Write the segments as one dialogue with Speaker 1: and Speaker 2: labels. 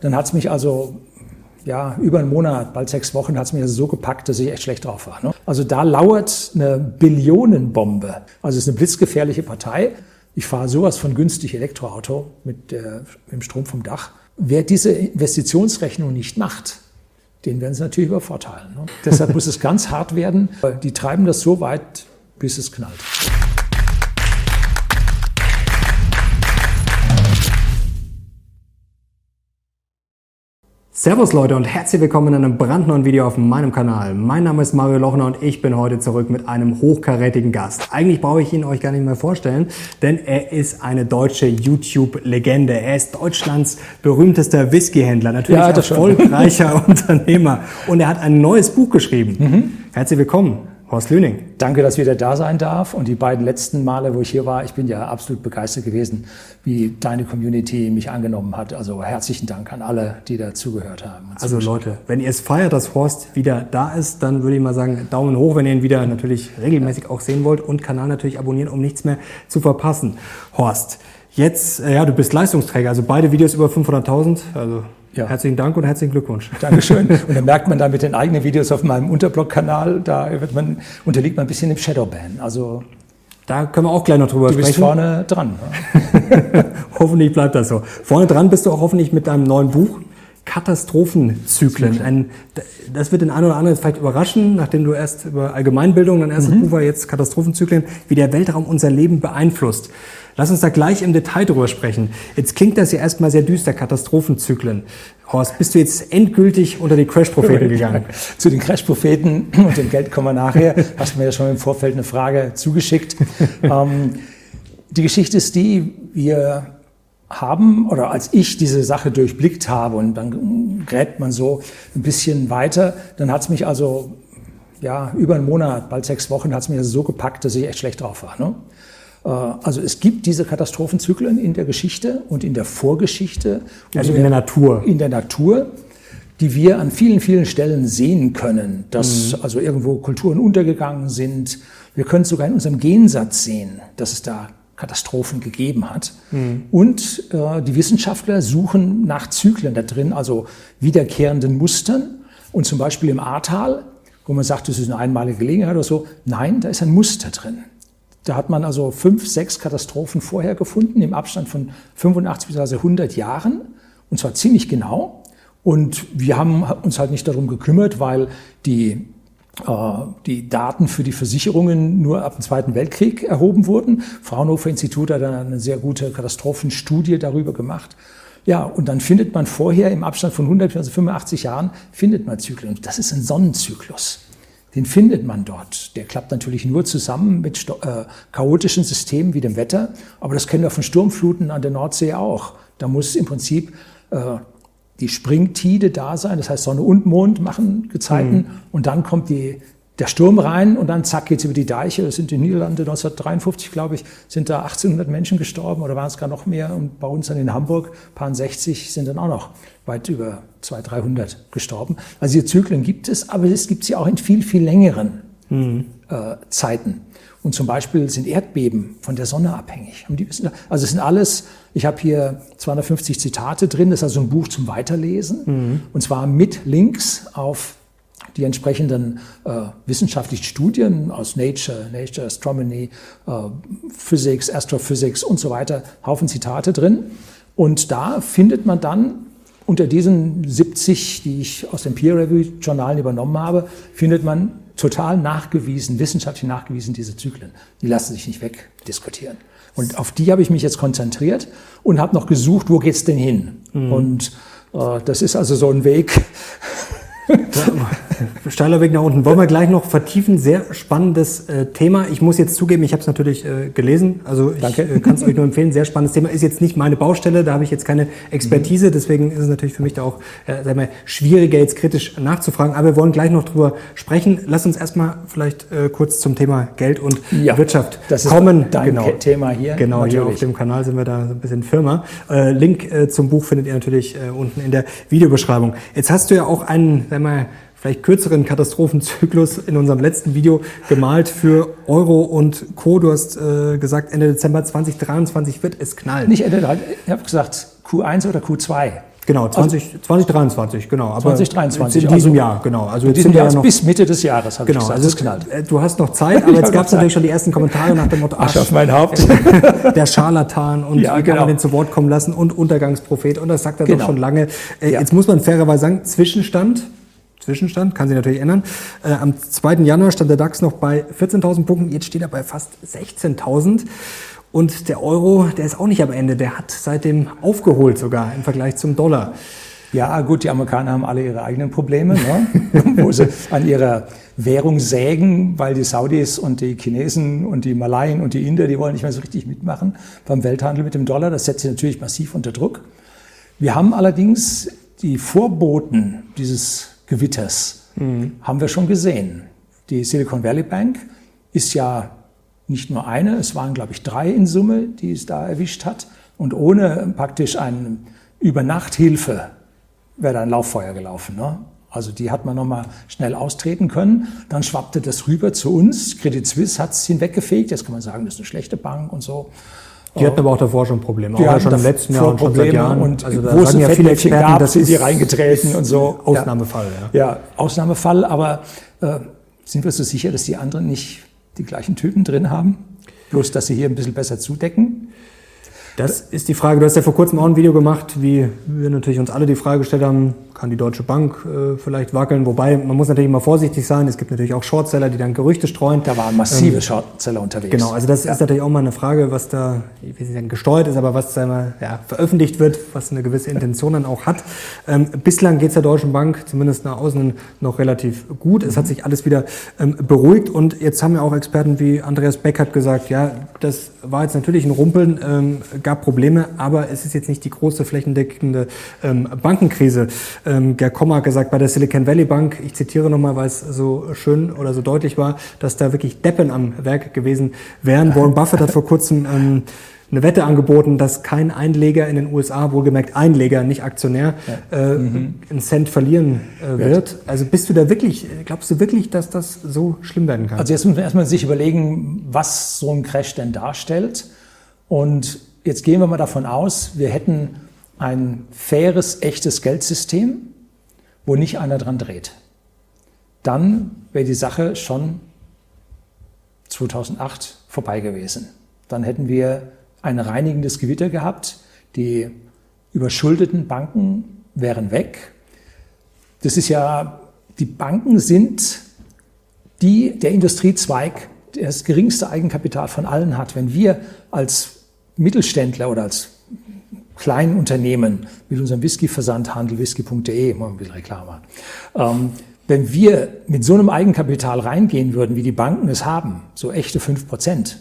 Speaker 1: dann hat es mich also ja, über einen Monat, bald sechs Wochen, hat es mir so gepackt, dass ich echt schlecht drauf war. Ne? Also da lauert eine Billionenbombe. Also es ist eine blitzgefährliche Partei. Ich fahre sowas von günstig Elektroauto mit, äh, mit dem Strom vom Dach. Wer diese Investitionsrechnung nicht macht, den werden sie natürlich übervorteilen. Ne? Deshalb muss es ganz hart werden. Die treiben das so weit, bis es knallt.
Speaker 2: Servus Leute und herzlich willkommen in einem brandneuen Video auf meinem Kanal. Mein Name ist Mario Lochner und ich bin heute zurück mit einem hochkarätigen Gast. Eigentlich brauche ich ihn euch gar nicht mehr vorstellen, denn er ist eine deutsche YouTube-Legende. Er ist Deutschlands berühmtester Whiskyhändler, natürlich ja, erfolgreicher Unternehmer und er hat ein neues Buch geschrieben. Mhm. Herzlich willkommen. Horst Lüning.
Speaker 1: Danke, dass ich wieder da sein darf. Und die beiden letzten Male, wo ich hier war, ich bin ja absolut begeistert gewesen, wie deine Community mich angenommen hat. Also herzlichen Dank an alle, die dazugehört haben.
Speaker 2: Also Leute, wenn ihr es feiert, dass Horst wieder da ist, dann würde ich mal sagen, Daumen hoch, wenn ihr ihn wieder natürlich regelmäßig auch sehen wollt und Kanal natürlich abonnieren, um nichts mehr zu verpassen. Horst, jetzt, äh, ja, du bist Leistungsträger, also beide Videos über 500.000, also ja. Herzlichen Dank und herzlichen Glückwunsch.
Speaker 1: Dankeschön. Und dann merkt man da mit den eigenen Videos auf meinem Unterblog-Kanal, da wird man, unterliegt man ein bisschen im Shadowban. Also
Speaker 2: da können wir auch gleich noch drüber sprechen.
Speaker 1: Du bist vorne dran.
Speaker 2: Ne? hoffentlich bleibt das so. Vorne dran bist du auch hoffentlich mit deinem neuen Buch. Katastrophenzyklen. Ein, das wird den einen oder anderen vielleicht überraschen, nachdem du erst über Allgemeinbildung, dein erstes mhm. Buch war jetzt Katastrophenzyklen, wie der Weltraum unser Leben beeinflusst. Lass uns da gleich im Detail drüber sprechen. Jetzt klingt das ja erstmal sehr düster, Katastrophenzyklen. Horst, bist du jetzt endgültig unter die Crash-Propheten gegangen?
Speaker 1: Zu den Crash-Propheten und dem Geld kommen wir nachher. Hast du mir ja schon im Vorfeld eine Frage zugeschickt. ähm, die Geschichte ist die, wir haben oder als ich diese Sache durchblickt habe und dann gräbt man so ein bisschen weiter, dann hat es mich also ja über einen Monat, bald sechs Wochen, hat es mich also so gepackt, dass ich echt schlecht drauf war. Ne? Äh, also es gibt diese Katastrophenzyklen in der Geschichte und in der Vorgeschichte.
Speaker 2: Also in der, Natur.
Speaker 1: In der Natur, die wir an vielen, vielen Stellen sehen können, dass mhm. also irgendwo Kulturen untergegangen sind. Wir können es sogar in unserem Gensatz sehen, dass es da Katastrophen gegeben hat. Mhm. Und äh, die Wissenschaftler suchen nach Zyklen da drin, also wiederkehrenden Mustern. Und zum Beispiel im Ahrtal, wo man sagt, das ist eine einmalige Gelegenheit oder so, nein, da ist ein Muster drin. Da hat man also fünf, sechs Katastrophen vorher gefunden, im Abstand von 85 bis 100 Jahren, und zwar ziemlich genau. Und wir haben uns halt nicht darum gekümmert, weil die äh, die Daten für die Versicherungen nur ab dem Zweiten Weltkrieg erhoben wurden. Fraunhofer Institut hat dann eine sehr gute Katastrophenstudie darüber gemacht. Ja, und dann findet man vorher im Abstand von 100 bis 85 Jahren, findet man Zyklen. Das ist ein Sonnenzyklus den findet man dort. Der klappt natürlich nur zusammen mit äh, chaotischen Systemen wie dem Wetter, aber das kennen wir von Sturmfluten an der Nordsee auch. Da muss im Prinzip äh, die Springtide da sein, das heißt Sonne und Mond machen Gezeiten mhm. und dann kommt die, der Sturm rein und dann zack geht's über die Deiche. Das sind in den Niederlande 1953, glaube ich, sind da 1800 Menschen gestorben oder waren es gar noch mehr und bei uns dann in Hamburg, paar 60 sind dann auch noch weit über 200, 300 gestorben. Also diese Zyklen gibt es, aber es gibt sie auch in viel, viel längeren mhm. äh, Zeiten. Und zum Beispiel sind Erdbeben von der Sonne abhängig. Also es sind alles, ich habe hier 250 Zitate drin, das ist also ein Buch zum Weiterlesen. Mhm. Und zwar mit Links auf die entsprechenden äh, wissenschaftlichen Studien aus Nature, Nature Astronomy, äh, Physics, Astrophysics und so weiter, Haufen Zitate drin. Und da findet man dann unter diesen 70, die ich aus den Peer-Review-Journalen übernommen habe, findet man total nachgewiesen, wissenschaftlich nachgewiesen diese Zyklen. Die lassen sich nicht wegdiskutieren. Und auf die habe ich mich jetzt konzentriert und habe noch gesucht, wo geht's denn hin? Mhm. Und äh, das ist also so ein Weg,
Speaker 2: Steiler Weg nach unten. Wollen wir gleich noch vertiefen. Sehr spannendes äh, Thema. Ich muss jetzt zugeben, ich habe es natürlich äh, gelesen. Also ich äh, kann es euch nur empfehlen. Sehr spannendes Thema. Ist jetzt nicht meine Baustelle. Da habe ich jetzt keine Expertise. Deswegen ist es natürlich für mich da auch äh, sagen wir, schwieriger, jetzt kritisch nachzufragen. Aber wir wollen gleich noch drüber sprechen. Lass uns erstmal vielleicht äh, kurz zum Thema Geld und ja, Wirtschaft
Speaker 1: das ist
Speaker 2: kommen.
Speaker 1: Dein genau. Thema hier.
Speaker 2: Genau, natürlich. hier auf dem Kanal sind wir da so ein bisschen Firma. Äh, Link äh, zum Buch findet ihr natürlich äh, unten in der Videobeschreibung. Jetzt hast du ja auch einen sagen wir, vielleicht kürzeren Katastrophenzyklus in unserem letzten Video gemalt für Euro und Co. Du hast äh, gesagt, Ende Dezember 2023 wird es knallen.
Speaker 1: Nicht Ende, ich habe gesagt Q1 oder Q2.
Speaker 2: Genau, 20, 2023, genau. Aber
Speaker 1: 2023,
Speaker 2: in diesem
Speaker 1: also
Speaker 2: Jahr, genau. Also jetzt sind wir ja noch,
Speaker 1: bis Mitte des Jahres, habe
Speaker 2: genau,
Speaker 1: ich gesagt.
Speaker 2: also
Speaker 1: das knallt.
Speaker 2: äh, du hast noch Zeit, aber jetzt gab es natürlich schon die ersten Kommentare nach dem Motto,
Speaker 1: Asche
Speaker 2: ach,
Speaker 1: auf mein Haupt.
Speaker 2: der Scharlatan und
Speaker 1: Ja,
Speaker 2: wie kann
Speaker 1: genau.
Speaker 2: man den zu Wort kommen lassen und Untergangsprophet und das sagt er
Speaker 1: Genau.
Speaker 2: doch schon lange. Äh,
Speaker 1: Ja.
Speaker 2: Jetzt muss man fairerweise sagen, Zwischenstand, Zwischenstand, kann sich natürlich ändern. Äh, am 2. Januar stand der DAX noch bei 14.000 Punkten, jetzt steht er bei fast 16.000. Und der Euro, der ist auch nicht am Ende, der hat seitdem aufgeholt sogar im Vergleich zum Dollar.
Speaker 1: Ja, gut, die Amerikaner haben alle ihre eigenen Probleme, ne? wo sie an ihrer Währung sägen, weil die Saudis und die Chinesen und die Malaien und die Inder, die wollen nicht mehr so richtig mitmachen beim Welthandel mit dem Dollar. Das setzt sie natürlich massiv unter Druck. Wir haben allerdings die Vorboten dieses Gewitters, haben wir schon gesehen. Die Silicon Valley Bank ist ja nicht nur eine, es waren, glaube ich, drei in Summe, die es da erwischt hat. Und ohne praktisch eine Übernachthilfe wäre da ein Lauffeuer gelaufen. Ne? Also die hat man nochmal schnell austreten können. Dann schwappte das rüber zu uns. Credit Suisse hat es hinweggefegt. Jetzt kann man sagen, das ist eine schlechte Bank und so.
Speaker 2: Die hatten aber auch davor schon Probleme.
Speaker 1: Die
Speaker 2: auch ja schon im letzten Jahr und schon seit Jahren.
Speaker 1: und
Speaker 2: also da
Speaker 1: wo es
Speaker 2: sagen ja
Speaker 1: ein
Speaker 2: viele Experten,
Speaker 1: gab,
Speaker 2: das ist
Speaker 1: die reingetreten und so. Ja.
Speaker 2: Ausnahmefall, ja.
Speaker 1: Ja, Ausnahmefall, aber äh, sind wir so sicher, dass die anderen nicht die gleichen Typen drin haben? Bloß, dass sie hier ein bisschen besser zudecken?
Speaker 2: Das ist die Frage. Du hast ja vor kurzem auch ein Video gemacht, wie wir natürlich uns alle die Frage gestellt haben, kann die Deutsche Bank äh, vielleicht wackeln? Wobei, man muss natürlich immer vorsichtig sein. Es gibt natürlich auch Shortseller, die dann Gerüchte streuen.
Speaker 1: Da waren massive Shortseller unterwegs.
Speaker 2: Genau, also das ist natürlich auch mal eine Frage, was da, ich will nicht sagen gesteuert ist, aber was da immer ja, veröffentlicht wird, was eine gewisse Intention dann auch hat. Ähm, bislang geht es der Deutschen Bank zumindest nach außen noch relativ gut. Es hat sich alles wieder ähm, beruhigt und jetzt haben ja auch Experten wie Andreas Beck hat gesagt, ja, das war jetzt natürlich ein Rumpeln, ähm, gab Probleme, aber es ist jetzt nicht die große flächendeckende ähm, Bankenkrise. Ähm, Gerd Kommer hat gesagt, bei der Silicon Valley Bank, ich zitiere nochmal, weil es so schön oder so deutlich war, dass da wirklich Deppen am Werk gewesen wären. Warren Buffett hat vor kurzem ähm, eine Wette angeboten, dass kein Einleger in den USA, wohlgemerkt Einleger, nicht Aktionär, äh, einen Cent verlieren äh, wird. Also bist du da wirklich, glaubst du wirklich, dass das so schlimm werden kann?
Speaker 1: Also jetzt muss man erstmal sich überlegen, was so ein Crash denn darstellt. Und jetzt gehen wir mal davon aus, wir hätten ein faires, echtes Geldsystem, wo nicht einer dran dreht. Dann wäre die Sache schon 2008 vorbei gewesen. Dann hätten wir ein reinigendes Gewitter gehabt. Die überschuldeten Banken wären weg. Das ist ja, die Banken sind die, der Industriezweig, der das geringste Eigenkapital von allen hat. Wenn wir als Mittelständler oder als Kleinunternehmen mit unserem Whisky-Versandhandel, whisky.de, mal ein bisschen Reklame, machen, ähm, wenn wir mit so einem Eigenkapital reingehen würden, wie die Banken es haben, so echte 5 Prozent,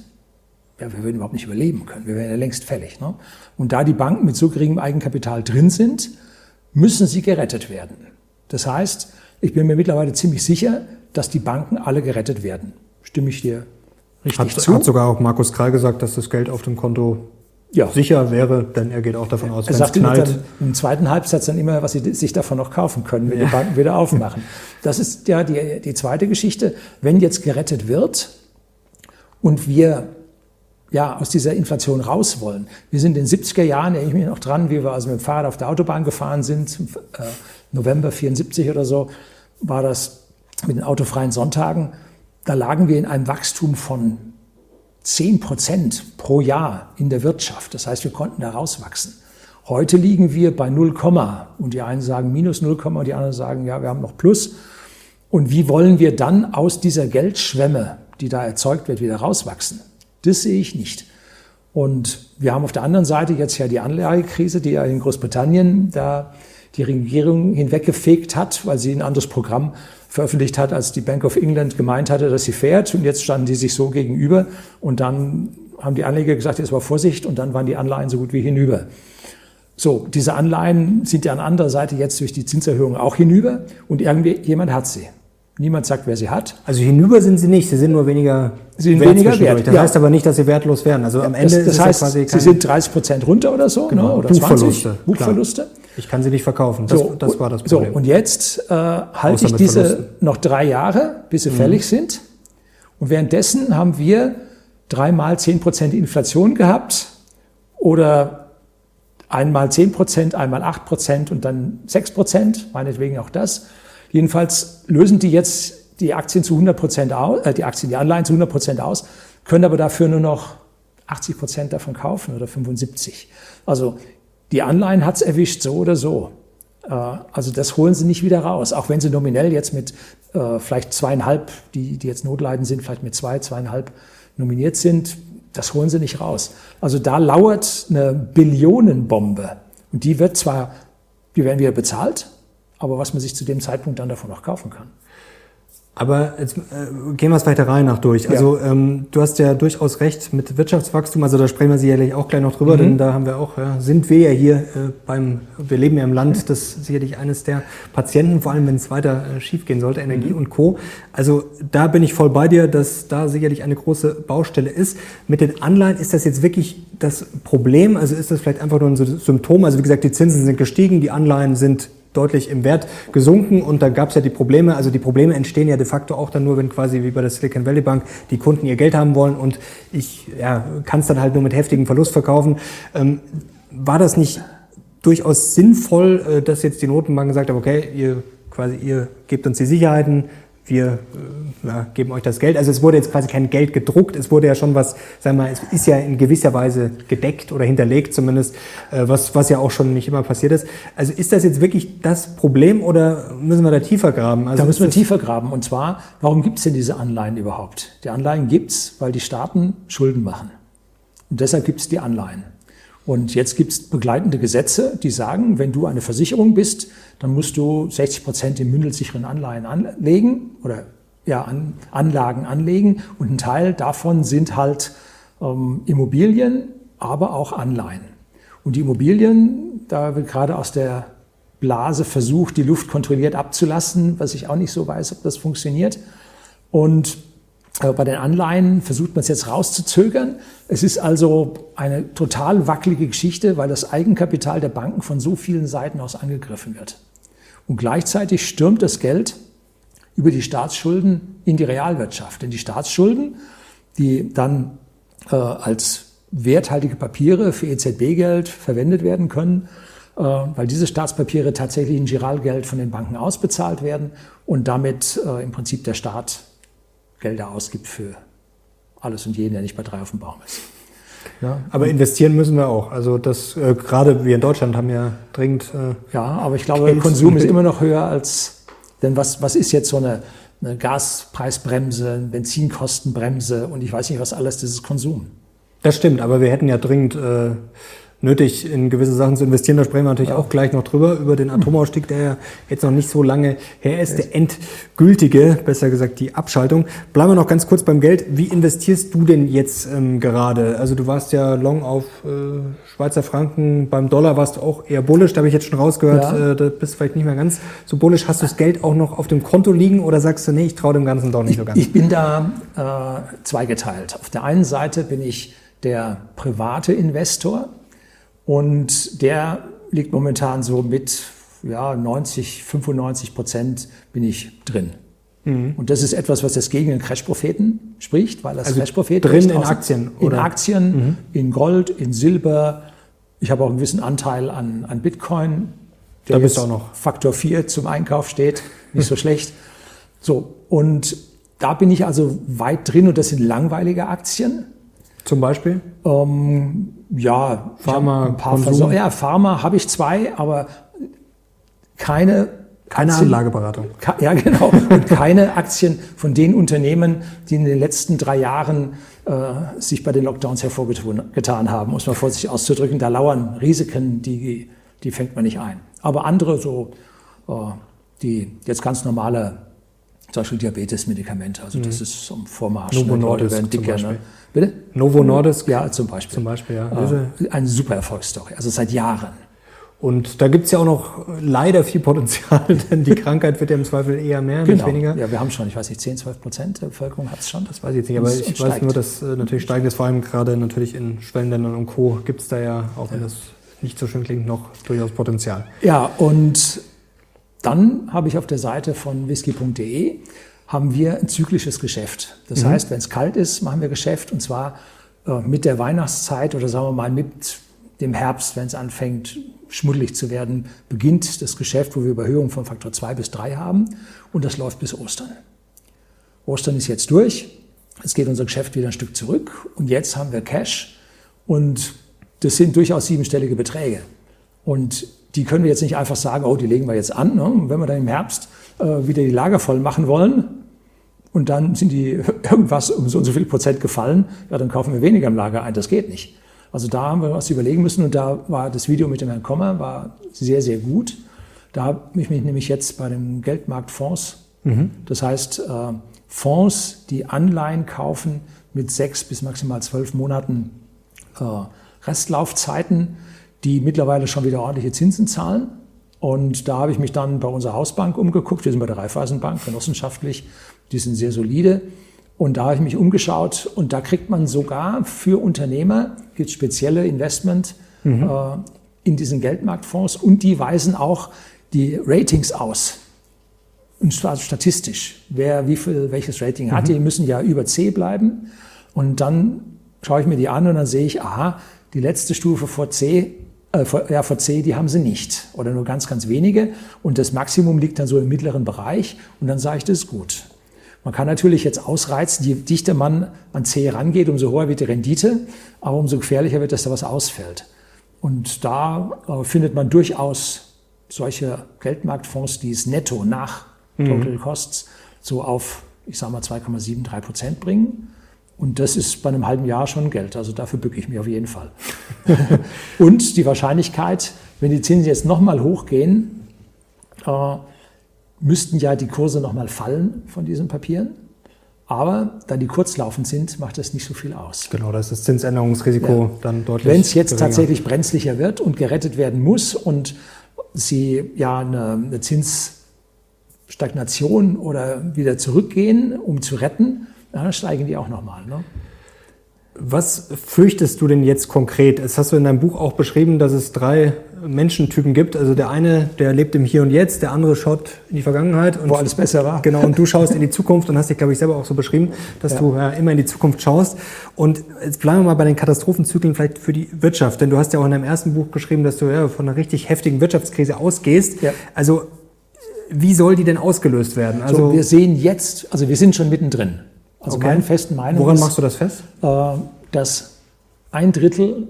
Speaker 1: ja, wir würden überhaupt nicht überleben können. Wir wären ja längst fällig. Ne? Und da die Banken mit so geringem Eigenkapital drin sind, müssen sie gerettet werden. Das heißt, ich bin mir mittlerweile ziemlich sicher, dass die Banken alle gerettet werden. Stimme ich dir richtig
Speaker 2: Hat,
Speaker 1: zu?
Speaker 2: hat sogar auch Markus Krall gesagt, dass das Geld auf dem Konto
Speaker 1: Ja.
Speaker 2: sicher wäre, denn er geht auch davon aus,
Speaker 1: Er
Speaker 2: wenn es
Speaker 1: sagt
Speaker 2: knallt.
Speaker 1: dann im zweiten Halbsatz dann immer, was sie sich davon noch kaufen können, wenn die Banken wieder aufmachen. Das ist ja die, die zweite Geschichte. Wenn jetzt gerettet wird und wir ja, aus dieser Inflation raus wollen. Wir sind in den 70er Jahren, erinnere ich mich noch dran, wie wir also mit dem Fahrrad auf der Autobahn gefahren sind, äh, November 74 oder so, war das mit den autofreien Sonntagen. Da lagen wir in einem Wachstum von 10 Prozent pro Jahr in der Wirtschaft. Das heißt, wir konnten da rauswachsen. Heute liegen wir bei 0, und die einen sagen minus 0, und die anderen sagen, ja, wir haben noch Plus. Und wie wollen wir dann aus dieser Geldschwemme, die da erzeugt wird, wieder rauswachsen? Das sehe ich nicht. Und wir haben auf der anderen Seite jetzt ja die Anlagekrise, die ja in Großbritannien da die Regierung hinweggefegt hat, weil sie ein anderes Programm veröffentlicht hat, als die Bank of England gemeint hatte, dass sie fährt. Und jetzt standen die sich so gegenüber. Und dann haben die Anleger gesagt, jetzt war Vorsicht. Und dann waren die Anleihen so gut wie hinüber. So, diese Anleihen sind ja an anderer Seite jetzt durch die Zinserhöhung auch hinüber. Und irgendwie jemand hat sie. Niemand sagt, wer sie hat.
Speaker 2: Also hinüber sind sie nicht, sie sind nur weniger
Speaker 1: Sie sind
Speaker 2: wert
Speaker 1: weniger wert,
Speaker 2: Das
Speaker 1: ja.
Speaker 2: heißt aber nicht, dass sie wertlos wären. Also am
Speaker 1: Das,
Speaker 2: Ende ist
Speaker 1: das
Speaker 2: es
Speaker 1: heißt,
Speaker 2: ja quasi
Speaker 1: sie sind 30 Prozent runter oder so,
Speaker 2: Genau,
Speaker 1: ne? oder
Speaker 2: Buchverluste,
Speaker 1: 20 Buchverluste.
Speaker 2: ich kann sie nicht verkaufen. Das,
Speaker 1: So,
Speaker 2: das war das
Speaker 1: So,
Speaker 2: Problem.
Speaker 1: und jetzt äh, halte ich diese
Speaker 2: Verlusten. Mhm.
Speaker 1: noch drei Jahre, bis sie fällig sind. Und währenddessen haben wir dreimal 10 Prozent Inflation gehabt oder einmal 10 Prozent, einmal 8 Prozent und dann 6 Prozent, meinetwegen auch das. Jedenfalls lösen die jetzt die Aktien zu 100 Prozent aus, äh, die Aktien, die Anleihen zu 100 Prozent aus, können aber dafür nur noch 80 Prozent davon kaufen oder 75. Also die Anleihen hat's erwischt, so oder so. Äh, also das holen sie nicht wieder raus, auch wenn sie nominell jetzt mit äh, vielleicht zweieinhalb, die, die jetzt notleidend sind, vielleicht mit zwei, zweieinhalb nominiert sind, das holen sie nicht raus. Also da lauert eine Billionenbombe. Und die wird zwar, die werden wieder bezahlt, aber was man sich zu dem Zeitpunkt dann davon noch kaufen kann.
Speaker 2: Aber jetzt äh, gehen wir es weiter rein nach durch. Also ja. ähm, du hast ja durchaus recht mit Wirtschaftswachstum, also da sprechen wir sicherlich auch gleich noch drüber, mhm. denn da haben wir auch, ja, sind wir ja hier äh, beim, wir leben ja im Land, das ist sicherlich eines der Patienten, vor allem wenn es weiter äh, schief gehen sollte, Energie mhm. und Co. Also da bin ich voll bei dir, dass da sicherlich eine große Baustelle ist. Mit den Anleihen ist das jetzt wirklich das Problem? Also ist das vielleicht einfach nur ein Symptom? Also wie gesagt, die Zinsen sind gestiegen, die Anleihen sind deutlich im Wert gesunken und da gab es ja die Probleme. Also die Probleme entstehen ja de facto auch dann nur, wenn quasi wie bei der Silicon Valley Bank die Kunden ihr Geld haben wollen und ich ja, kann es dann halt nur mit heftigem Verlust verkaufen. Ähm, war das nicht durchaus sinnvoll, äh, dass jetzt die Notenbank gesagt hat, okay, ihr quasi ihr gebt uns die Sicherheiten, wir äh, ja, geben euch das Geld. Also es wurde jetzt quasi kein Geld gedruckt, es wurde ja schon was, sagen wir mal, es ist ja in gewisser Weise gedeckt oder hinterlegt zumindest, äh, was, was ja auch schon nicht immer passiert ist. Also ist das jetzt wirklich das Problem oder müssen wir da tiefer graben? Also
Speaker 1: da müssen wir tiefer graben. Und zwar, warum gibt es denn diese Anleihen überhaupt? Die Anleihen gibt's, weil die Staaten Schulden machen. Und deshalb gibt es die Anleihen. Und jetzt gibt es begleitende Gesetze, die sagen, wenn du eine Versicherung bist, dann musst du 60 Prozent in mündelsicheren Anleihen anlegen oder ja, an, Anlagen anlegen. Und ein Teil davon sind halt ähm, Immobilien, aber auch Anleihen. Und die Immobilien, da wird gerade aus der Blase versucht, die Luft kontrolliert abzulassen, was ich auch nicht so weiß, ob das funktioniert. Und bei den Anleihen versucht man es jetzt rauszuzögern. Es ist also eine total wackelige Geschichte, weil das Eigenkapital der Banken von so vielen Seiten aus angegriffen wird. Und gleichzeitig stürmt das Geld über die Staatsschulden in die Realwirtschaft. Denn die Staatsschulden, die dann äh, als werthaltige Papiere für EZB-Geld verwendet werden können, äh, weil diese Staatspapiere tatsächlich in Giralgeld von den Banken ausbezahlt werden und damit äh, im Prinzip der Staat Gelder ausgibt für alles und jeden, der nicht bei drei auf dem Baum ist.
Speaker 2: Ja, aber investieren müssen wir auch. Also das äh, gerade wir in Deutschland haben ja dringend. Äh,
Speaker 1: ja, aber ich glaube, der Konsum ist immer noch höher als. Denn was, was ist jetzt so eine, eine Gaspreisbremse, eine Benzinkostenbremse und ich weiß nicht was alles, ist Konsum.
Speaker 2: Das stimmt, aber wir hätten ja dringend äh, nötig, in gewisse Sachen zu investieren. Da sprechen wir natürlich ja. auch gleich noch drüber, über den Atomausstieg, der ja jetzt noch nicht so lange her ist. Der endgültige, besser gesagt die Abschaltung. Bleiben wir noch ganz kurz beim Geld. Wie investierst du denn jetzt ähm, gerade? Also du warst ja long auf äh, Schweizer Franken, beim Dollar warst du auch eher bullisch, da habe ich jetzt schon rausgehört, ja. äh, da bist du vielleicht nicht mehr ganz so bullisch. Hast du das Geld auch noch auf dem Konto liegen oder sagst du, nee, ich traue dem Ganzen doch nicht
Speaker 1: ich,
Speaker 2: so ganz?
Speaker 1: Ich bin da äh, zweigeteilt. Auf der einen Seite bin ich der private Investor, und der liegt momentan so mit ja, 90, 95 Prozent bin ich drin. Mhm. Und das ist etwas, was das gegen den Crash-Propheten spricht, weil das
Speaker 2: also Crash-Prophet drin in Aktien
Speaker 1: oder? in Aktien, mhm. in Gold, in Silber. Ich habe auch einen gewissen Anteil an, an Bitcoin,
Speaker 2: der da bist auch noch.
Speaker 1: Faktor 4 zum Einkauf steht, nicht so schlecht. So und da bin ich also weit drin und das sind langweilige Aktien.
Speaker 2: Zum Beispiel?
Speaker 1: Ähm, ja,
Speaker 2: Pharma,
Speaker 1: ein paar Konsum. Ja, Pharma habe ich zwei, aber keine
Speaker 2: keine Aktien, Anlageberatung.
Speaker 1: Ja, genau. Und keine Aktien von den Unternehmen, die in den letzten drei Jahren äh, sich bei den Lockdowns hervorgetan haben, muss man vorsichtig auszudrücken. Da lauern Risiken, die, die fängt man nicht ein. Aber andere, so äh, die jetzt ganz normale, zum Beispiel Diabetes-Medikamente, also das mhm. ist am Vormarsch.
Speaker 2: Novo Nordisk
Speaker 1: werden dicker,
Speaker 2: ne? Bitte? Novo Nordisk?
Speaker 1: Ja, zum Beispiel.
Speaker 2: Zum Beispiel, ja.
Speaker 1: Äh, eine super Erfolgsstory, also seit Jahren.
Speaker 2: Und da gibt es ja auch noch leider viel Potenzial, denn die Krankheit wird ja im Zweifel eher mehr,
Speaker 1: genau.
Speaker 2: nicht weniger.
Speaker 1: Ja, wir haben schon, ich weiß nicht, 10, 12 Prozent der Bevölkerung hat es schon.
Speaker 2: Das weiß ich jetzt nicht, aber ich weiß steigt. nur, dass äh, natürlich steigend ist, vor allem gerade natürlich in Schwellenländern und Co. gibt es da ja, auch wenn ja. das nicht so schön klingt, noch durchaus Potenzial.
Speaker 1: Ja, und dann habe ich auf der Seite von whisky.de haben wir ein zyklisches Geschäft. Das mhm. heißt, wenn es kalt ist, machen wir Geschäft und zwar äh, mit der Weihnachtszeit oder sagen wir mal mit dem Herbst, wenn es anfängt, schmuddelig zu werden, beginnt das Geschäft, wo wir Überhöhungen von Faktor 2 bis 3 haben. Und das läuft bis Ostern. Ostern ist jetzt durch. Jetzt geht unser Geschäft wieder ein Stück zurück. Und jetzt haben wir Cash. Und das sind durchaus siebenstellige Beträge. Und die können wir jetzt nicht einfach sagen, oh, die legen wir jetzt an. Ne? Und wenn wir dann im Herbst äh, wieder die Lager voll machen wollen und dann sind die irgendwas um so und so viel Prozent gefallen, ja, dann kaufen wir weniger im Lager ein. Das geht nicht. Also da haben wir was überlegen müssen und da war das Video mit dem Herrn Kommer war sehr, sehr gut. Da habe ich mich nämlich jetzt bei den Geldmarktfonds, mhm. das heißt äh, Fonds, die Anleihen kaufen mit sechs bis maximal zwölf Monaten äh, Restlaufzeiten, die mittlerweile schon wieder ordentliche Zinsen zahlen. Und da habe ich mich dann bei unserer Hausbank umgeguckt. Wir sind bei der Raiffeisenbank, genossenschaftlich. Die sind sehr solide. Und da habe ich mich umgeschaut und da kriegt man sogar für Unternehmer, gibt spezielle Investment mhm. äh, in diesen Geldmarktfonds und die weisen auch die Ratings aus. Und zwar statistisch, wer wie viel, welches Rating hat. Mhm. Die müssen ja über C bleiben. Und dann schaue ich mir die an und dann sehe ich, aha, die letzte Stufe vor C, äh, vor, ja, vor C, die haben sie nicht. Oder nur ganz, ganz wenige. Und das Maximum liegt dann so im mittleren Bereich. Und dann sage ich, das ist gut. Man kann natürlich jetzt ausreizen, je dichter man an C rangeht, umso höher wird die Rendite, aber umso gefährlicher wird, dass da was ausfällt. Und da äh, findet man durchaus solche Geldmarktfonds, die es netto nach mhm. Total Costs so auf, ich sage mal, 2,73 Prozent bringen. Und das ist bei einem halben Jahr schon Geld. Also dafür bücke ich mich auf jeden Fall. Und die Wahrscheinlichkeit, wenn die Zinsen jetzt nochmal hochgehen, äh, müssten ja die Kurse nochmal fallen von diesen Papieren. Aber da die kurzlaufend sind, macht das nicht so viel aus.
Speaker 2: Genau, da ist das Zinsänderungsrisiko ja. dann deutlich.
Speaker 1: Wenn es jetzt geringer. tatsächlich brenzlicher wird und gerettet werden muss und Sie ja eine, eine Zinsstagnation oder wieder zurückgehen, um zu retten, dann steigen die auch nochmal. Ne?
Speaker 2: Was fürchtest du denn jetzt konkret? Es hast du in deinem Buch auch beschrieben, dass es drei Menschentypen gibt. Also der eine, der lebt im Hier und Jetzt, der andere schaut in die Vergangenheit.
Speaker 1: Und, Wo alles besser war.
Speaker 2: Genau, und du schaust in die Zukunft und hast dich, glaube ich, selber auch so beschrieben, dass ja. du ja, immer in die Zukunft schaust. Und jetzt bleiben wir mal bei den Katastrophenzyklen vielleicht für die Wirtschaft. Denn du hast ja auch in deinem ersten Buch geschrieben, dass du ja von einer richtig heftigen Wirtschaftskrise ausgehst. Ja. Also wie soll die denn ausgelöst werden?
Speaker 1: Also so, wir sehen jetzt, also wir sind schon mittendrin. Also okay. meine festen Meinung
Speaker 2: Woran ist, machst du das fest?
Speaker 1: Äh, dass ein Drittel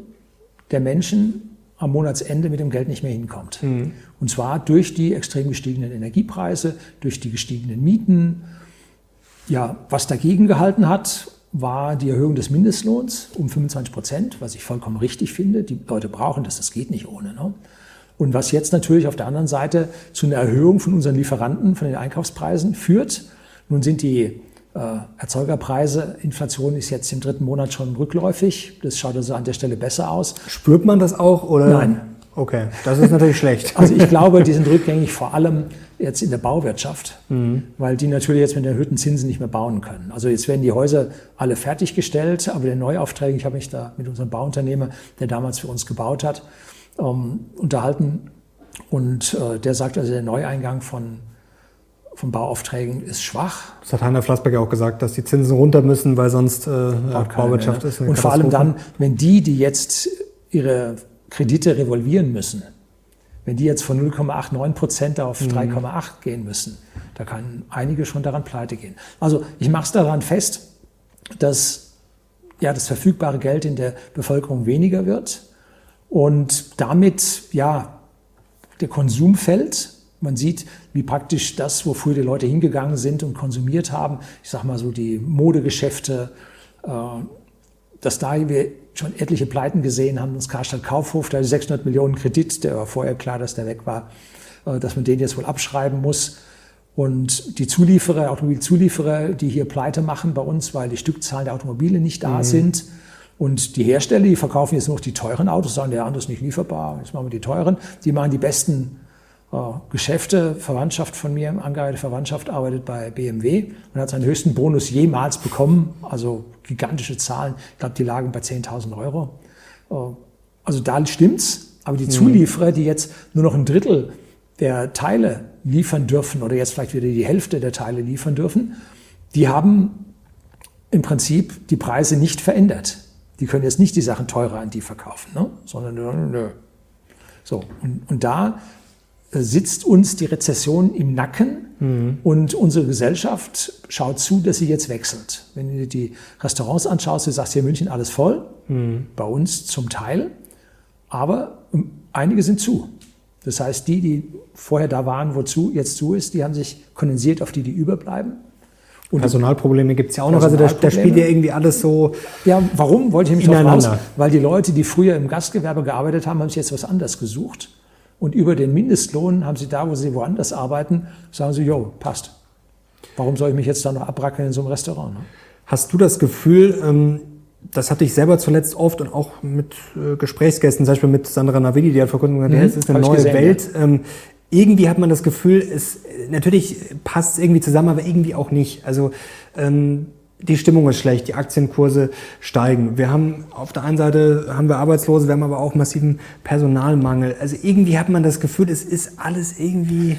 Speaker 1: der Menschen am Monatsende mit dem Geld nicht mehr hinkommt. Mhm. Und zwar durch die extrem gestiegenen Energiepreise, durch die gestiegenen Mieten. Ja, was dagegen gehalten hat, war die Erhöhung des Mindestlohns um 25 Prozent, was ich vollkommen richtig finde. Die Leute brauchen das, das geht nicht ohne. Ne? Und was jetzt natürlich auf der anderen Seite zu einer Erhöhung von unseren Lieferanten, von den Einkaufspreisen führt. Nun sind die Erzeugerpreise. Inflation ist jetzt im dritten Monat schon rückläufig. Das schaut also an der Stelle besser aus.
Speaker 2: Spürt man das auch oder?
Speaker 1: Nein.
Speaker 2: Okay, das ist natürlich schlecht.
Speaker 1: Also ich glaube, die sind rückgängig vor allem jetzt in der Bauwirtschaft, mhm. weil die natürlich jetzt mit erhöhten Zinsen nicht mehr bauen können. Also jetzt werden die Häuser alle fertiggestellt, aber der Neuaufträge, ich habe mich da mit unserem Bauunternehmer, der damals für uns gebaut hat, ähm, unterhalten und äh, der sagt also, der Neueingang von von Bauaufträgen ist schwach.
Speaker 2: Das hat Heiner Flassberg ja auch gesagt, dass die Zinsen runter müssen, weil sonst äh, Bauwirtschaft
Speaker 1: mehr. ist. Und vor allem dann, wenn die, die jetzt ihre Kredite revolvieren müssen, wenn die jetzt von 0,89 Prozent auf 3,8 mhm. gehen müssen, da kann einige schon daran pleite gehen. Also ich mache es daran fest, dass ja, das verfügbare Geld in der Bevölkerung weniger wird und damit ja, der Konsum fällt man sieht, wie praktisch das, wo früher die Leute hingegangen sind und konsumiert haben, ich sage mal so die Modegeschäfte, äh, dass da wir schon etliche Pleiten gesehen haben, das Karstadt Kaufhof, da 600 Millionen Kredit, der war vorher klar, dass der weg war, äh, dass man den jetzt wohl abschreiben muss. Und die Zulieferer, Automobilzulieferer, die hier Pleite machen bei uns, weil die Stückzahlen der Automobile nicht da mhm. sind. Und die Hersteller, die verkaufen jetzt nur noch die teuren Autos, sagen, der andere ist nicht lieferbar, jetzt machen wir die teuren. Die machen die besten Geschäfte, Verwandtschaft von mir, angehörige Verwandtschaft, arbeitet bei BMW und hat seinen höchsten Bonus jemals bekommen, also gigantische Zahlen. Ich glaube, die lagen bei 10.000 Euro. Äh, also da stimmt's, aber die mhm. Zulieferer, die jetzt nur noch ein Drittel der Teile liefern dürfen oder jetzt vielleicht wieder die Hälfte der Teile liefern dürfen, die haben im Prinzip die Preise nicht verändert. Die können jetzt nicht die Sachen teurer an die verkaufen, ne? sondern nö. So, und, und da äh, sitzt uns die Rezession im Nacken mhm. und unsere Gesellschaft schaut zu, dass sie jetzt wechselt. Wenn du die Restaurants anschaust, du sagst hier in München alles voll, mhm. bei uns zum Teil, aber ähm, einige sind zu. Das heißt, die, die vorher da waren, wozu jetzt zu ist, die haben sich kondensiert auf die, die überbleiben.
Speaker 2: Und Personalprobleme gibt es ja auch noch. Also da, da spielt ja irgendwie alles so.
Speaker 1: Ja, warum wollte ich mich drauf raus? Weil die Leute, die früher im Gastgewerbe gearbeitet haben, haben sich jetzt was anderes gesucht. Und über den Mindestlohn haben sie da, wo sie woanders arbeiten, sagen sie, jo, passt. Warum soll ich mich jetzt da noch abrackeln in so einem Restaurant? Ne?
Speaker 2: Hast du das Gefühl, ähm, das hatte ich selber zuletzt oft und auch mit äh, Gesprächsgästen, zum Beispiel mit Sandra Navidi, die hat vor kurzem gesagt, mhm, es ist eine neue gesehen, Welt. Ja. Ähm, irgendwie hat man das Gefühl, es natürlich passt es irgendwie zusammen, aber irgendwie auch nicht. Also ähm, die Stimmung ist schlecht, die Aktienkurse steigen. Wir haben auf der einen Seite haben wir Arbeitslose, wir haben aber auch massiven Personalmangel. Also irgendwie hat man das Gefühl, es ist alles irgendwie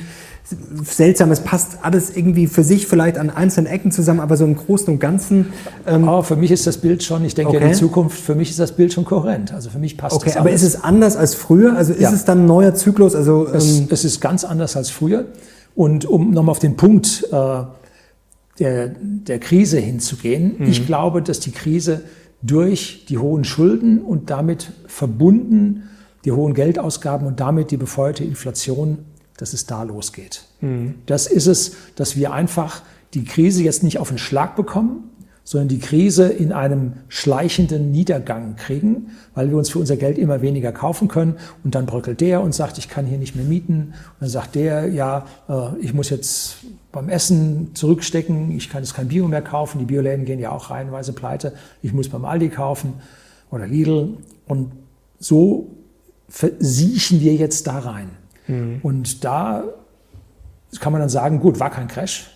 Speaker 2: seltsam. Es passt alles irgendwie für sich vielleicht an einzelnen Ecken zusammen, aber so im Großen und Ganzen.
Speaker 1: Ähm oh, für mich ist das Bild schon, ich denke okay. in die Zukunft, für mich ist das Bild schon kohärent. Also für mich passt
Speaker 2: okay, das. Okay, aber ist es anders als früher? Also ist ja. es dann ein neuer Zyklus? Also,
Speaker 1: es, ähm es, ist ganz anders als früher. Und um nochmal auf den Punkt äh, der, der Krise hinzugehen, mhm. ich glaube, dass die Krise durch die hohen Schulden und damit verbunden die hohen Geldausgaben und damit die befeuerte Inflation dass es da losgeht. Mhm. Das ist es, dass wir einfach die Krise jetzt nicht auf den Schlag bekommen, sondern die Krise in einem schleichenden Niedergang kriegen, weil wir uns für unser Geld immer weniger kaufen können. Und dann bröckelt der und sagt, ich kann hier nicht mehr mieten. Und dann sagt der, ja, äh, ich muss jetzt beim Essen zurückstecken, ich kann jetzt kein Bio mehr kaufen. Die Bioläden gehen ja auch reihenweise pleite. Ich muss beim Aldi kaufen oder Lidl. Und so versiechen wir jetzt da rein. Mhm. Und da kann man dann sagen, gut, war kein Crash.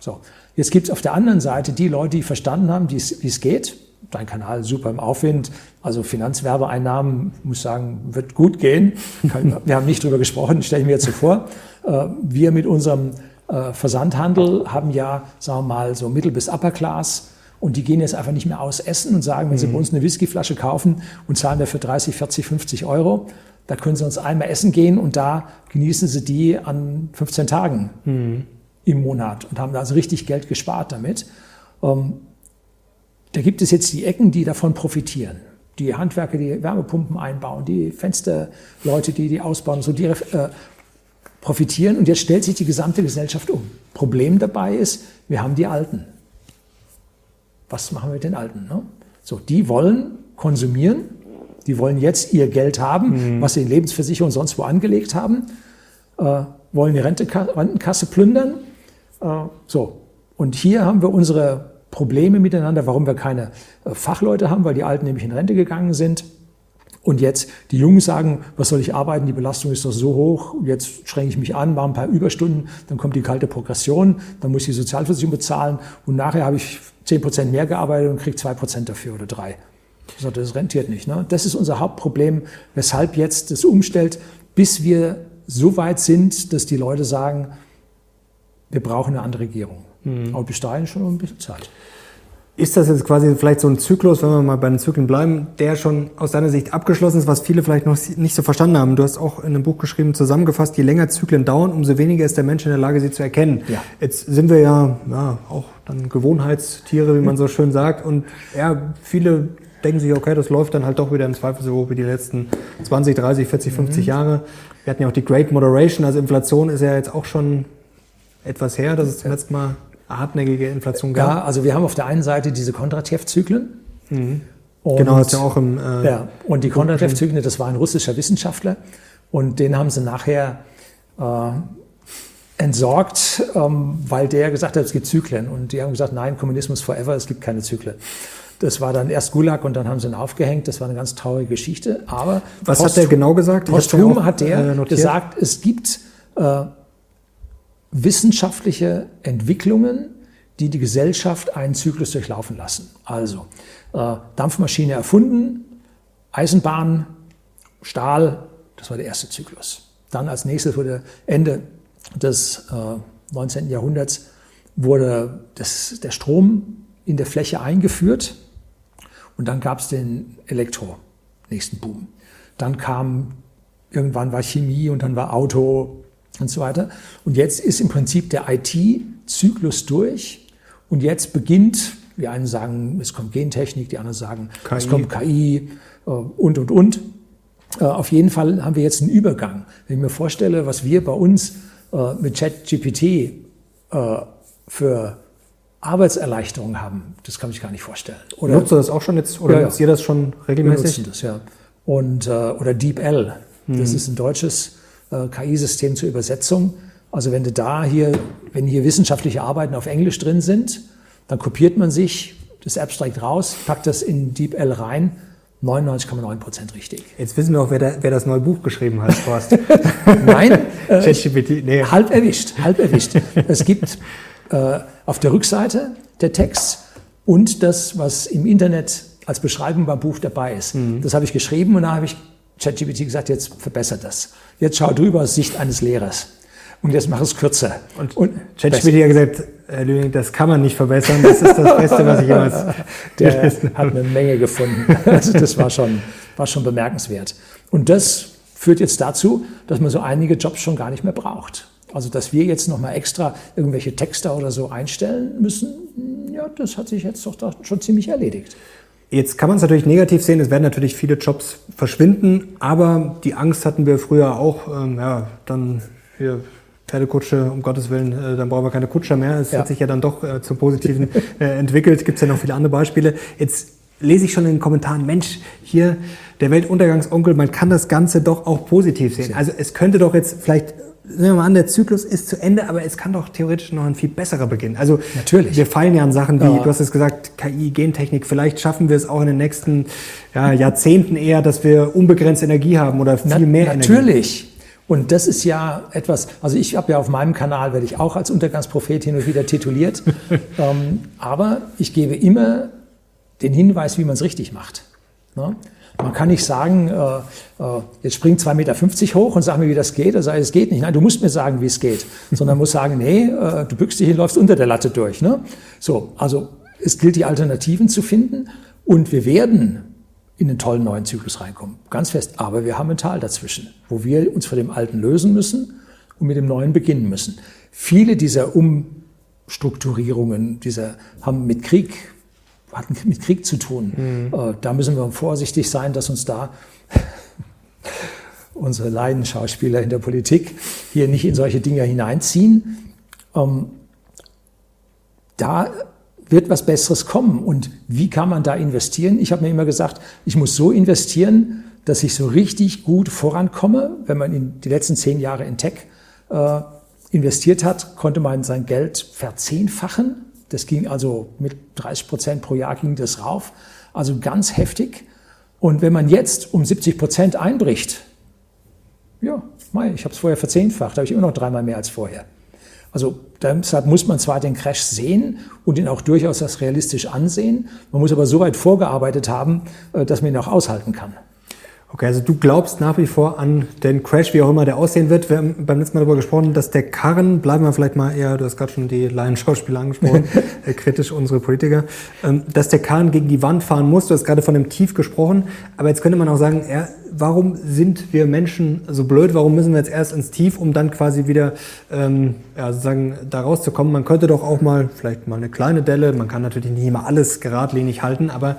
Speaker 1: So, jetzt gibt es auf der anderen Seite die Leute, die verstanden haben, wie es geht. Dein Kanal super im Aufwind, also Finanzwerbeeinnahmen, muss sagen, wird gut gehen. Wir haben nicht drüber gesprochen, stelle ich mir jetzt so vor. Äh, wir mit unserem äh, Versandhandel haben ja, sagen wir mal, so Mittel- bis Upper Class. Und die gehen jetzt einfach nicht mehr aus essen und sagen, wenn sie mhm. bei uns eine Whiskyflasche kaufen und zahlen dafür 30, 40, 50 Euro, da können Sie uns einmal essen gehen und da genießen Sie die an 15 Tagen mhm. Im Monat und haben also richtig Geld gespart damit. Ähm, da gibt es jetzt die Ecken, die davon profitieren. Die Handwerker, die Wärmepumpen einbauen, die Fensterleute, die die ausbauen, so die äh, profitieren. Und jetzt stellt sich die gesamte Gesellschaft um. Problem dabei ist, wir haben die Alten. Was machen wir mit den Alten? Ne? So, die wollen konsumieren die wollen jetzt ihr Geld haben, mhm. was sie in Lebensversicherung sonst wo angelegt haben, äh, wollen die Rentenkasse plündern. Äh, so. Und hier haben wir unsere Probleme miteinander, warum wir keine äh, Fachleute haben, weil die Alten nämlich in Rente gegangen sind. Und jetzt die Jungen sagen, was soll ich arbeiten? Die Belastung ist doch so hoch. Jetzt schränke ich mich an, mache ein paar Überstunden, dann kommt die kalte Progression, dann muss ich die Sozialversicherung bezahlen und nachher habe ich zehn Prozent mehr gearbeitet und kriege zwei Prozent dafür oder drei. Das rentiert nicht. Ne? Das ist unser Hauptproblem, weshalb jetzt das umstellt, bis wir so weit sind, dass die Leute sagen, wir brauchen eine andere Regierung. Mhm. Aber bis dahin schon ein bisschen Zeit.
Speaker 2: Ist das jetzt quasi vielleicht so ein Zyklus, wenn wir mal bei den Zyklen bleiben, der schon aus deiner Sicht abgeschlossen ist, was viele vielleicht noch nicht so verstanden haben? Du hast auch in einem Buch geschrieben, zusammengefasst, je länger Zyklen dauern, umso weniger ist der Mensch in der Lage, sie zu erkennen. Ja. Jetzt sind wir ja, ja auch dann Gewohnheitstiere, wie man so schön sagt. Und ja, viele denken sich, okay, das läuft dann halt doch wieder im Zweifel so wie die letzten 20, 30, 40, 50 mhm. Jahre. Wir hatten ja auch die Great Moderation, also Inflation ist ja jetzt auch schon etwas her, dass es zum letzten Mal hartnäckige Inflation gab.
Speaker 1: Ja, also wir haben auf der einen Seite diese Kondratjew-Zyklen.
Speaker 2: Mhm. genau, das ist ja auch im.
Speaker 1: Äh, ja, und die Kondratjew-Zyklen, das war ein russischer Wissenschaftler und den haben sie nachher äh, entsorgt, ähm, weil der gesagt hat, es gibt Zyklen. Und die haben gesagt, nein, Kommunismus forever, es gibt keine Zyklen. Das war dann erst Gulag und dann haben sie ihn aufgehängt. Das war eine ganz traurige Geschichte. Aber
Speaker 2: was Post, hat der genau gesagt?
Speaker 1: Posthum hat der äh, gesagt, es gibt äh, wissenschaftliche Entwicklungen, die die Gesellschaft einen Zyklus durchlaufen lassen. Also äh, Dampfmaschine erfunden, Eisenbahn, Stahl, das war der erste Zyklus. Dann als nächstes wurde Ende des äh, 19. Jahrhunderts wurde das, der Strom in der Fläche eingeführt. Und dann gab es den Elektro, nächsten Boom. Dann kam, irgendwann war Chemie und dann war Auto und so weiter. Und jetzt ist im Prinzip der IT-Zyklus durch. Und jetzt beginnt, die einen sagen, es kommt Gentechnik, die anderen sagen, KI. es kommt KI äh, und, und, und. Äh, auf jeden Fall haben wir jetzt einen Übergang. Wenn ich mir vorstelle, was wir bei uns äh, mit ChatGPT für Arbeitserleichterungen haben, das kann ich gar nicht vorstellen.
Speaker 2: Oder, Nutzt du das auch schon jetzt oder ja, nutzt ihr das schon regelmäßig?
Speaker 1: Wir nutzen das, ja. Und, oder DeepL, mhm. das ist ein deutsches äh, KI-System zur Übersetzung. Also wenn du da hier, wenn hier wissenschaftliche Arbeiten auf Englisch drin sind, dann kopiert man sich das Abstract raus, packt das in DeepL rein 99,9 Prozent richtig.
Speaker 2: Jetzt wissen wir auch, wer, der, wer, das neue Buch geschrieben hat, Horst.
Speaker 1: Nein, äh, nee. halb erwischt, halb erwischt. Es gibt äh, auf der Rückseite der Text und das, was im Internet als Beschreibung beim Buch dabei ist. Mhm. Das habe ich geschrieben und da habe ich ChatGPT gesagt, jetzt verbessert das. Jetzt schau drüber aus Sicht eines Lehrers. Und jetzt mach es kürzer.
Speaker 2: Und, und ChatGPT hat gesagt, Herr Lüning, das kann man nicht verbessern. Das ist das Beste, was ich jemals
Speaker 1: Der hat eine Menge gefunden. Also das war schon, war schon bemerkenswert. Und das führt jetzt dazu, dass man so einige Jobs schon gar nicht mehr braucht. Also, dass wir jetzt nochmal extra irgendwelche Texte oder so einstellen müssen, ja, das hat sich jetzt doch schon ziemlich erledigt.
Speaker 2: Jetzt kann man es natürlich negativ sehen, es werden natürlich viele Jobs verschwinden, aber die Angst hatten wir früher auch, ähm, ja, dann hier Pferdekutsche, um Gottes Willen, äh, dann brauchen wir keine Kutscher mehr. Es ja. hat sich ja dann doch äh, zum Positiven äh, entwickelt. Gibt es ja noch viele andere Beispiele. Jetzt lese ich schon in den Kommentaren, Mensch, hier der Weltuntergangsonkel, man kann das Ganze doch auch positiv sehen. Also es könnte doch jetzt vielleicht, nehmen wir mal an, der Zyklus ist zu Ende, aber es kann doch theoretisch noch ein viel besserer Beginn. Also Natürlich. wir fallen ja an Sachen wie, ja. du hast es gesagt, KI, Gentechnik, vielleicht schaffen wir es auch in den nächsten ja, Jahrzehnten eher, dass wir unbegrenzt Energie haben oder viel Na, mehr
Speaker 1: natürlich.
Speaker 2: Energie.
Speaker 1: Natürlich. Und das ist ja etwas, also ich habe ja auf meinem Kanal, werde ich auch als Untergangsprophet hin und wieder tituliert, ähm, aber ich gebe immer den Hinweis, wie man es richtig macht. Ne? Man kann nicht sagen, äh, äh, jetzt springt 2,50 Meter hoch und sag mir, wie das geht. Er sagt, es geht nicht. Nein, du musst mir sagen, wie es geht. Sondern muss sagen, nee, äh, du bückst dich hin, läufst unter der Latte durch. Ne? So, also es gilt, die Alternativen zu finden. Und wir werden in den tollen neuen Zyklus reinkommen. Ganz fest. Aber wir haben ein Tal dazwischen, wo wir uns von dem Alten lösen müssen und mit dem Neuen beginnen müssen. Viele dieser Umstrukturierungen, dieser haben mit Krieg, hatten mit Krieg zu tun. Mhm. Äh, da müssen wir vorsichtig sein, dass uns da unsere Leidenschauspieler in der Politik hier nicht in solche Dinge hineinziehen. Ähm, da wird was Besseres kommen. Und wie kann man da investieren? Ich habe mir immer gesagt, ich muss so investieren, dass ich so richtig gut vorankomme. Wenn man in die letzten zehn Jahre in Tech äh, investiert hat, konnte man sein Geld verzehnfachen. Das ging also mit 30 Prozent pro Jahr ging das rauf. Also ganz heftig. Und wenn man jetzt um 70 Prozent einbricht, ja, ich habe es vorher verzehnfacht, habe ich immer noch dreimal mehr als vorher. Also deshalb muss man zwar den Crash sehen und ihn auch durchaus als realistisch ansehen, man muss aber so weit vorgearbeitet haben, äh, dass man ihn auch aushalten kann.
Speaker 2: Okay, also du glaubst nach wie vor an den Crash, wie auch immer der aussehen wird. Wir haben beim letzten Mal darüber gesprochen, dass der Karren, bleiben wir vielleicht mal eher, du hast gerade schon die Laienschauspieler angesprochen, äh, kritisch unsere Politiker, ähm, dass der Karren gegen die Wand fahren muss. Du hast gerade von dem Tief gesprochen, aber jetzt könnte man auch sagen, er warum sind wir Menschen so blöd? Warum müssen wir jetzt erst ins Tief, um dann quasi wieder ähm, ja, sozusagen da rauszukommen? Man könnte doch auch mal vielleicht mal eine kleine Delle, man kann natürlich nicht immer alles geradlinig halten, aber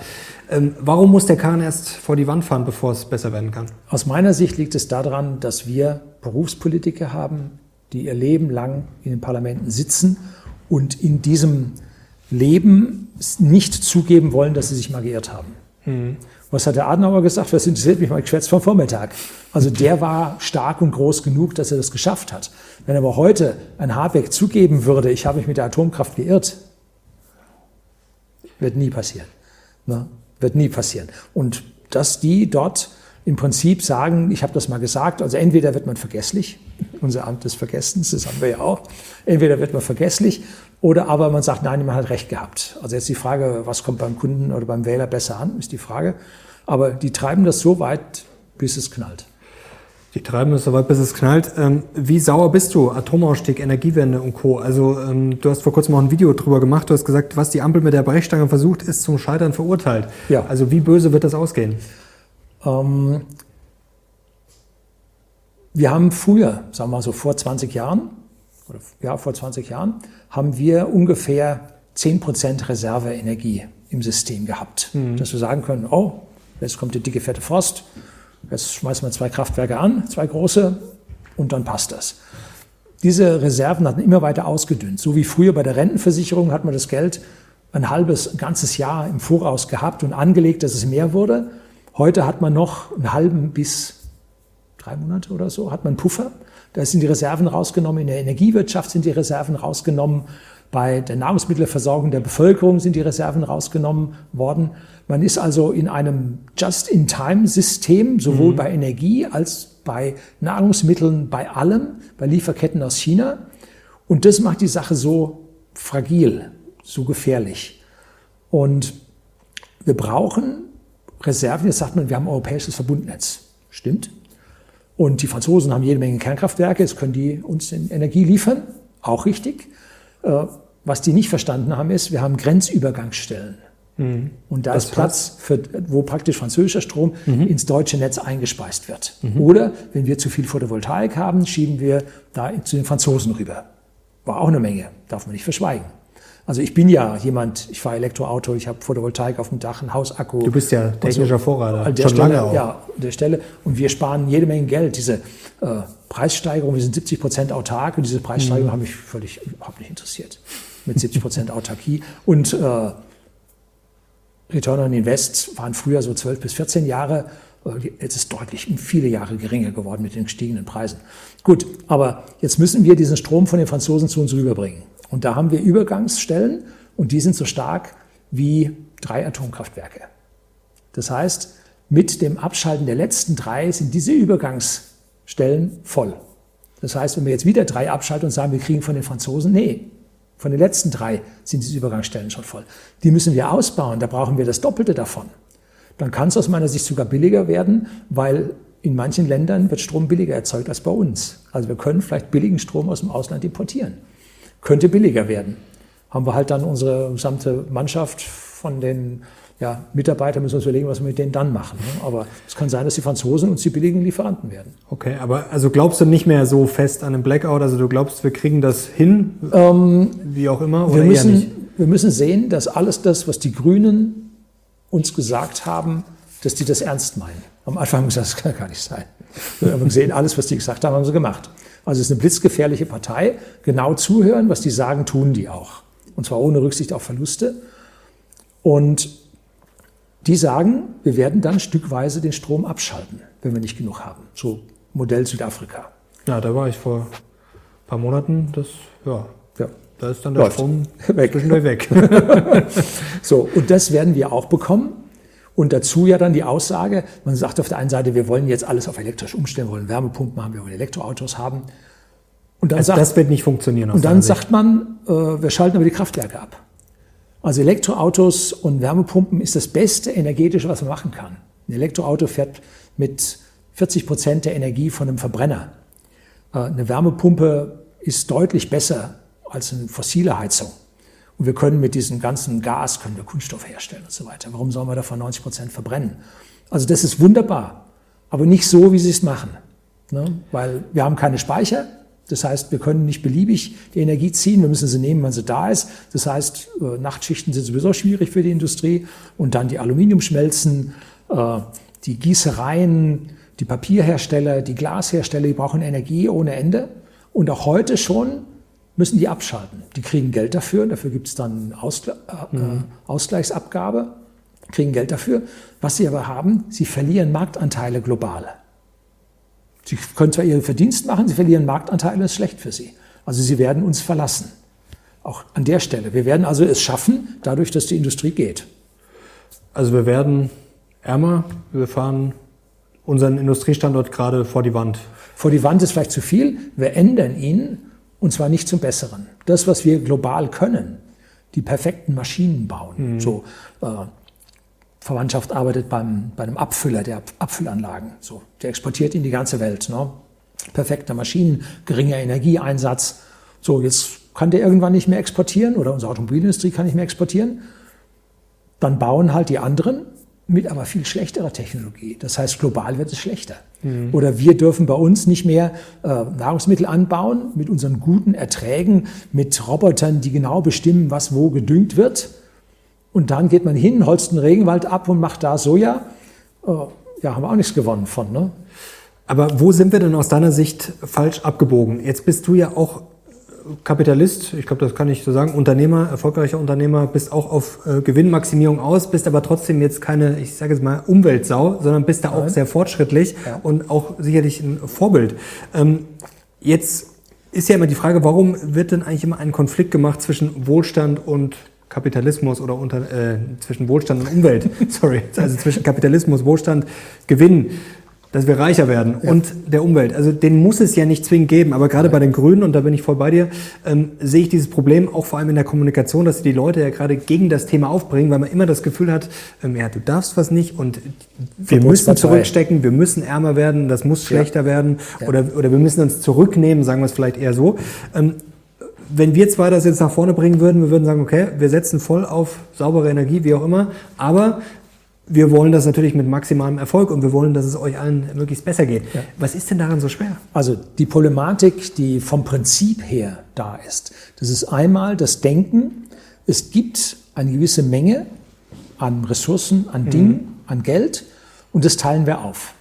Speaker 2: ähm, warum muss der Kahn erst vor die Wand fahren, bevor es besser werden kann?
Speaker 1: Aus meiner Sicht liegt es daran, dass wir Berufspolitiker haben, die ihr Leben lang in den Parlamenten sitzen und in diesem Leben nicht zugeben wollen, dass sie sich mal geirrt haben. Mhm. Was hat der Adenauer gesagt? Was interessiert mich mal geschwätzt vom Vormittag? Also der war stark und groß genug, dass er das geschafft hat. Wenn aber heute ein Habeck zugeben würde, ich habe mich mit der Atomkraft geirrt, wird nie passieren. Ne? Wird nie passieren. Und dass die dort im Prinzip sagen, ich habe das mal gesagt, also entweder wird man vergesslich, unser Amt des Vergessens, das haben wir ja auch, entweder wird man vergesslich oder aber man sagt, nein, man hat recht gehabt. Also jetzt die Frage, was kommt beim Kunden oder beim Wähler besser an, ist die Frage. Aber die treiben das so weit, bis es knallt.
Speaker 2: Die treiben es so weit, bis es knallt. Ähm, wie sauer bist du? Atomausstieg, Energiewende und Co. Also ähm, du hast vor kurzem auch ein Video drüber gemacht. Du hast gesagt, was die Ampel mit der Brechstange versucht, ist zum Scheitern verurteilt. Ja. Also wie böse wird das ausgehen? Ähm,
Speaker 1: wir haben früher, sagen wir mal so vor 20 Jahren, oder ja, vor 20 Jahren, haben wir ungefähr 10% Reserveenergie im System gehabt. Mhm. Dass wir sagen können, oh, jetzt kommt die dicke, fette Frost, Jetzt schmeißen wir zwei Kraftwerke an, zwei große, und dann passt das. Diese Reserven hatten immer weiter ausgedünnt. So wie früher bei der Rentenversicherung hat man das Geld ein halbes, ein ganzes Jahr im Voraus gehabt und angelegt, dass es mehr wurde. Heute hat man noch einen halben bis drei Monate oder so, hat man Puffer. Da sind die Reserven rausgenommen. In der Energiewirtschaft sind die Reserven rausgenommen. Bei der Nahrungsmittelversorgung der Bevölkerung sind die Reserven rausgenommen worden. Man ist also in einem Just-in-Time-System, sowohl mhm. bei Energie als bei Nahrungsmitteln, bei allem, bei Lieferketten aus China. Und das macht die Sache so fragil, so gefährlich. Und wir brauchen Reserven. Jetzt sagt man, wir haben ein europäisches Verbundnetz. Stimmt. Und die Franzosen haben jede Menge Kernkraftwerke. Jetzt können die uns Energie liefern. Auch richtig. Äh, was die nicht verstanden haben, ist, wir haben Grenzübergangsstellen. Mhm. Und da das ist Platz, für, wo praktisch französischer Strom mhm. ins deutsche Netz eingespeist wird. Mhm. Oder wenn wir zu viel Photovoltaik haben, schieben wir da zu den Franzosen rüber. War auch eine Menge, darf man nicht verschweigen. Also ich bin ja jemand, ich fahre Elektroauto, ich habe Photovoltaik auf dem Dach, ein Hausakku.
Speaker 2: Du bist ja technischer so. Vorreiter.
Speaker 1: An der Schon Stelle, lange auch. Ja, an der Stelle. Und wir sparen jede Menge Geld. Diese äh, Preissteigerung, wir sind 70 Prozent autark und diese Preissteigerung mhm. hat mich völlig überhaupt nicht interessiert. Mit 70 Prozent Autarkie. Und äh, Return on Invest waren früher so 12 bis 14 Jahre. Äh, jetzt ist deutlich um viele Jahre geringer geworden mit den gestiegenen Preisen. Gut, aber jetzt müssen wir diesen Strom von den Franzosen zu uns rüberbringen. Und da haben wir Übergangsstellen und die sind so stark wie drei Atomkraftwerke. Das heißt, mit dem Abschalten der letzten drei sind diese Übergangsstellen voll. Das heißt, wenn wir jetzt wieder drei abschalten und sagen, wir kriegen von den Franzosen, nee, von den letzten drei sind diese Übergangsstellen schon voll. Die müssen wir ausbauen, da brauchen wir das Doppelte davon. Dann kann es aus meiner Sicht sogar billiger werden, weil in manchen Ländern wird Strom billiger erzeugt als bei uns. Also wir können vielleicht billigen Strom aus dem Ausland importieren könnte billiger werden. Haben wir halt dann unsere gesamte Mannschaft von den ja, Mitarbeitern, müssen wir uns überlegen, was wir mit denen dann machen. Ne? Aber es kann sein, dass die Franzosen uns die billigen Lieferanten werden.
Speaker 2: Okay, aber also glaubst du nicht mehr so fest an den Blackout? Also du glaubst, wir kriegen das hin, ähm, wie auch immer,
Speaker 1: oder wir müssen, nicht? Wir müssen sehen, dass alles das, was die Grünen uns gesagt haben, dass die das ernst meinen. Am Anfang haben wir gesagt, das kann gar nicht sein. Wir haben gesehen, alles, was die gesagt haben, haben sie gemacht. Also es ist eine blitzgefährliche Partei. Genau zuhören, was die sagen, tun die auch. Und zwar ohne Rücksicht auf Verluste. Und die sagen, wir werden dann stückweise den Strom abschalten, wenn wir nicht genug haben. So Modell Südafrika.
Speaker 2: Ja, da war ich vor ein paar Monaten. Das, ja, ja. da ist dann der Läuft. Strom weg. weg.
Speaker 1: so, und das werden wir auch bekommen. Und dazu ja dann die Aussage, man sagt auf der einen Seite, wir wollen jetzt alles auf elektrisch umstellen, wir wollen Wärmepumpen haben, wir wollen Elektroautos haben.
Speaker 2: Und dann also sagt, das wird nicht funktionieren.
Speaker 1: Und dann sagt man, äh, wir schalten aber die Kraftwerke ab. Also Elektroautos und Wärmepumpen ist das beste energetische, was man machen kann. Ein Elektroauto fährt mit 40 Prozent der Energie von einem Verbrenner. Äh, eine Wärmepumpe ist deutlich besser als eine fossile Heizung. Und wir können mit diesem ganzen Gas, können wir Kunststoff herstellen und so weiter. Warum sollen wir davon 90 Prozent verbrennen? Also das ist wunderbar, aber nicht so, wie sie es machen. Ne? Weil wir haben keine Speicher. Das heißt, wir können nicht beliebig die Energie ziehen. Wir müssen sie nehmen, wenn sie da ist. Das heißt, äh, Nachtschichten sind sowieso schwierig für die Industrie. Und dann die Aluminiumschmelzen, äh, die Gießereien, die Papierhersteller, die Glashersteller, die brauchen Energie ohne Ende. Und auch heute schon müssen die abschalten. Die kriegen Geld dafür, dafür gibt es dann Ausgle äh, mhm. Ausgleichsabgabe, kriegen Geld dafür. Was sie aber haben, sie verlieren Marktanteile global. Sie können zwar ihren Verdienst machen, sie verlieren Marktanteile, das ist schlecht für sie. Also sie werden uns verlassen. Auch an der Stelle. Wir werden also es schaffen, dadurch, dass die Industrie geht.
Speaker 2: Also wir werden ärmer, wir fahren unseren Industriestandort gerade vor die Wand.
Speaker 1: Vor die Wand ist vielleicht zu viel. Wir ändern ihn und zwar nicht zum Besseren. Das, was wir global können, die perfekten Maschinen bauen, mhm. so äh, Verwandtschaft arbeitet beim, bei einem Abfüller der Abfüllanlagen. So, der exportiert in die ganze Welt. Ne? Perfekte Maschinen, geringer Energieeinsatz. So, jetzt kann der irgendwann nicht mehr exportieren oder unsere Automobilindustrie kann nicht mehr exportieren. Dann bauen halt die anderen mit aber viel schlechterer Technologie. Das heißt, global wird es schlechter. Mhm. Oder wir dürfen bei uns nicht mehr äh, Nahrungsmittel anbauen mit unseren guten Erträgen, mit Robotern, die genau bestimmen, was wo gedüngt wird. Und dann geht man hin, holzt einen Regenwald ab und macht da Soja. Äh, ja, haben wir auch nichts gewonnen von. Ne?
Speaker 2: Aber wo sind wir denn aus deiner Sicht falsch abgebogen? Jetzt bist du ja auch Kapitalist, ich glaube, das kann ich so sagen, Unternehmer, erfolgreicher Unternehmer, bist auch auf äh, Gewinnmaximierung aus, bist aber trotzdem jetzt keine, ich sage jetzt mal, Umweltsau, sondern bist da auch Nein. sehr fortschrittlich ja. und auch sicherlich ein Vorbild. Ähm, jetzt ist ja immer die Frage, warum wird denn eigentlich immer ein Konflikt gemacht zwischen Wohlstand und Kapitalismus oder unter, äh, zwischen Wohlstand und Umwelt, sorry, also zwischen Kapitalismus, Wohlstand, Gewinn dass wir reicher werden ja. und der Umwelt. Also den muss es ja nicht zwingend geben, aber gerade ja. bei den Grünen, und da bin ich voll bei dir, ähm, sehe ich dieses Problem auch vor allem in der Kommunikation, dass die Leute ja gerade gegen das Thema aufbringen, weil man immer das Gefühl hat, ähm, ja, du darfst was nicht und wir müssen zurückstecken, wir müssen ärmer werden, das muss schlechter ja. werden oder, oder wir müssen uns zurücknehmen, sagen wir es vielleicht eher so. Ähm, wenn wir zwei das jetzt nach vorne bringen würden, wir würden sagen, okay, wir setzen voll auf saubere Energie, wie auch immer, aber wir wollen das natürlich mit maximalem Erfolg und wir wollen, dass es euch allen möglichst besser geht. Ja. Was ist denn daran so schwer?
Speaker 1: Also die Problematik, die vom Prinzip her da ist, das ist einmal das Denken, es gibt eine gewisse Menge an Ressourcen, an mhm. Dingen, an Geld und das teilen wir auf.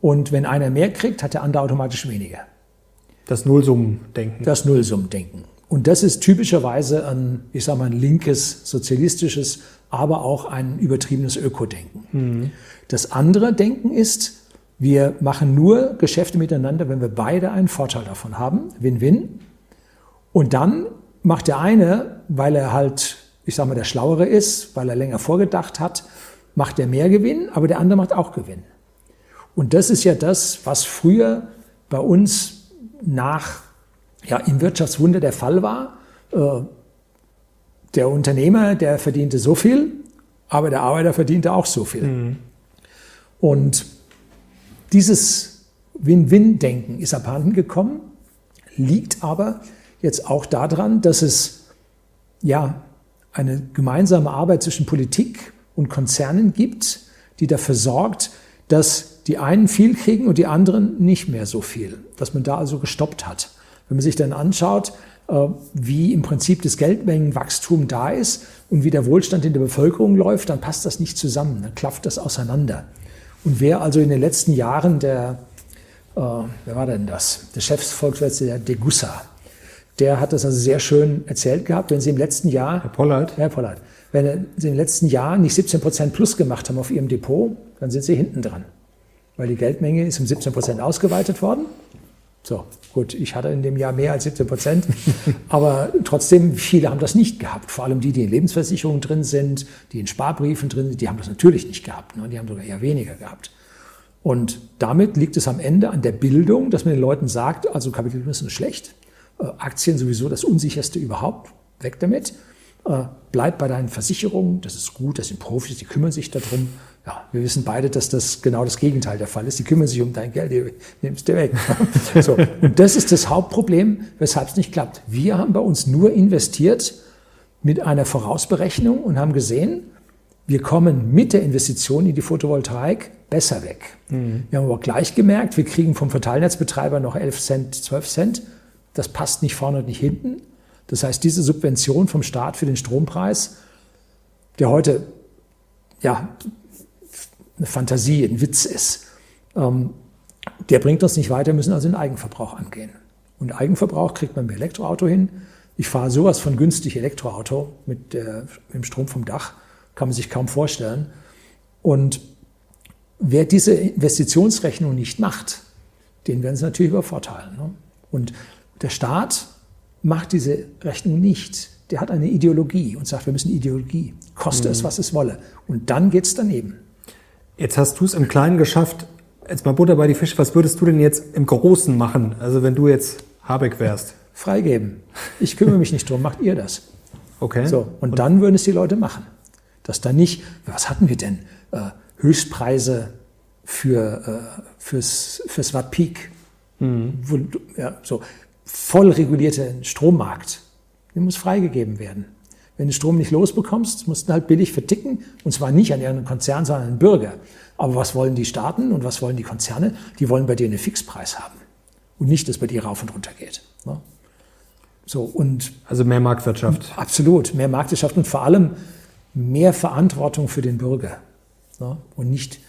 Speaker 1: Und wenn einer mehr kriegt, hat der andere automatisch weniger.
Speaker 2: Das Nullsummendenken.
Speaker 1: Das Nullsummendenken. Und das ist typischerweise ein, ich sage mal, ein linkes, sozialistisches aber auch ein übertriebenes Ökodenken. Mhm. Das andere Denken ist, wir machen nur Geschäfte miteinander, wenn wir beide einen Vorteil davon haben, Win-Win. Und dann macht der eine, weil er halt, ich sage mal, der Schlauere ist, weil er länger vorgedacht hat, macht er mehr Gewinn, aber der andere macht auch Gewinn. Und das ist ja das, was früher bei uns nach, ja, im Wirtschaftswunder der Fall war. Äh, der Unternehmer, der verdiente so viel, aber der Arbeiter verdiente auch so viel. Mhm. Und dieses Win-Win-Denken ist abhanden gekommen, liegt aber jetzt auch daran, dass es ja eine gemeinsame Arbeit zwischen Politik und Konzernen gibt, die dafür sorgt, dass die einen viel kriegen und die anderen nicht mehr so viel, dass man da also gestoppt hat. Wenn man sich dann anschaut, wie im Prinzip das Geldmengenwachstum da ist und wie der Wohlstand in der Bevölkerung läuft, dann passt das nicht zusammen, dann klafft das auseinander. Und wer also in den letzten Jahren der, äh, wer war denn das? Der Chefsvolkswirt, der Degussa, der hat das also sehr schön erzählt gehabt, wenn Sie im letzten Jahr...
Speaker 2: Herr Pollard?
Speaker 1: Herr Pollard. Wenn Sie im letzten Jahr nicht 17 Prozent plus gemacht haben auf Ihrem Depot, dann sind Sie hinten dran. Weil die Geldmenge ist um 17 Prozent ausgeweitet worden so, gut, ich hatte in dem Jahr mehr als 17 Prozent, aber trotzdem, viele haben das nicht gehabt. Vor allem die, die in Lebensversicherungen drin sind, die in Sparbriefen drin sind, die haben das natürlich nicht gehabt. Ne? Die haben sogar eher weniger gehabt. Und damit liegt es am Ende an der Bildung, dass man den Leuten sagt, also Kapitalismus ist schlecht, äh, Aktien sowieso das unsicherste überhaupt, weg damit, äh, bleib bei deinen Versicherungen, das ist gut, das sind Profis, die kümmern sich darum, ja, wir wissen beide, dass das genau das Gegenteil der Fall ist. Die kümmern sich um dein Geld, die nimmst du weg. so. Und das ist das Hauptproblem, weshalb es nicht klappt. Wir haben bei uns nur investiert mit einer Vorausberechnung und haben gesehen, wir kommen mit der Investition in die Photovoltaik besser weg. Mhm. Wir haben aber gleich gemerkt, wir kriegen vom Verteilnetzbetreiber noch 11 Cent, 12 Cent. Das passt nicht vorne und nicht hinten. Das heißt, diese Subvention vom Staat für den Strompreis, der heute ja, eine Fantasie, ein Witz ist, ähm, der bringt uns nicht weiter, müssen also den Eigenverbrauch angehen. Und Eigenverbrauch kriegt man mit Elektroauto hin. Ich fahre sowas von günstig Elektroauto mit, der, mit dem Strom vom Dach, kann man sich kaum vorstellen. Und wer diese Investitionsrechnung nicht macht, den werden sie natürlich übervorteilen. Ne? Und der Staat macht diese Rechnung nicht. Der hat eine Ideologie und sagt, wir müssen Ideologie, koste mhm. es, was es wolle. Und dann geht es daneben.
Speaker 2: Jetzt hast du es im Kleinen geschafft. Jetzt mal Butter bei die Fische. Was würdest du denn jetzt im Großen machen? Also wenn du jetzt Habeck wärst.
Speaker 1: Freigeben. Ich kümmere mich nicht drum. Macht ihr das?
Speaker 2: Okay.
Speaker 1: So. Und, und dann würden es die Leute machen. Dass da nicht, was hatten wir denn? Äh, Höchstpreise für, äh, fürs, fürs Watt Peak. Mhm. Wo, ja, so voll regulierter Strommarkt. Der muss freigegeben werden. Wenn du Strom nicht losbekommst, musst du halt billig verticken. Und zwar nicht an irgendeinen Konzern, sondern an den Bürger. Aber was wollen die Staaten und was wollen die Konzerne? Die wollen bei dir einen Fixpreis haben. Und nicht, dass bei dir rauf und runter geht. Ne?
Speaker 2: So, und also mehr Marktwirtschaft.
Speaker 1: Absolut, mehr Marktwirtschaft und vor allem mehr Verantwortung für den Bürger. Ne? Und nicht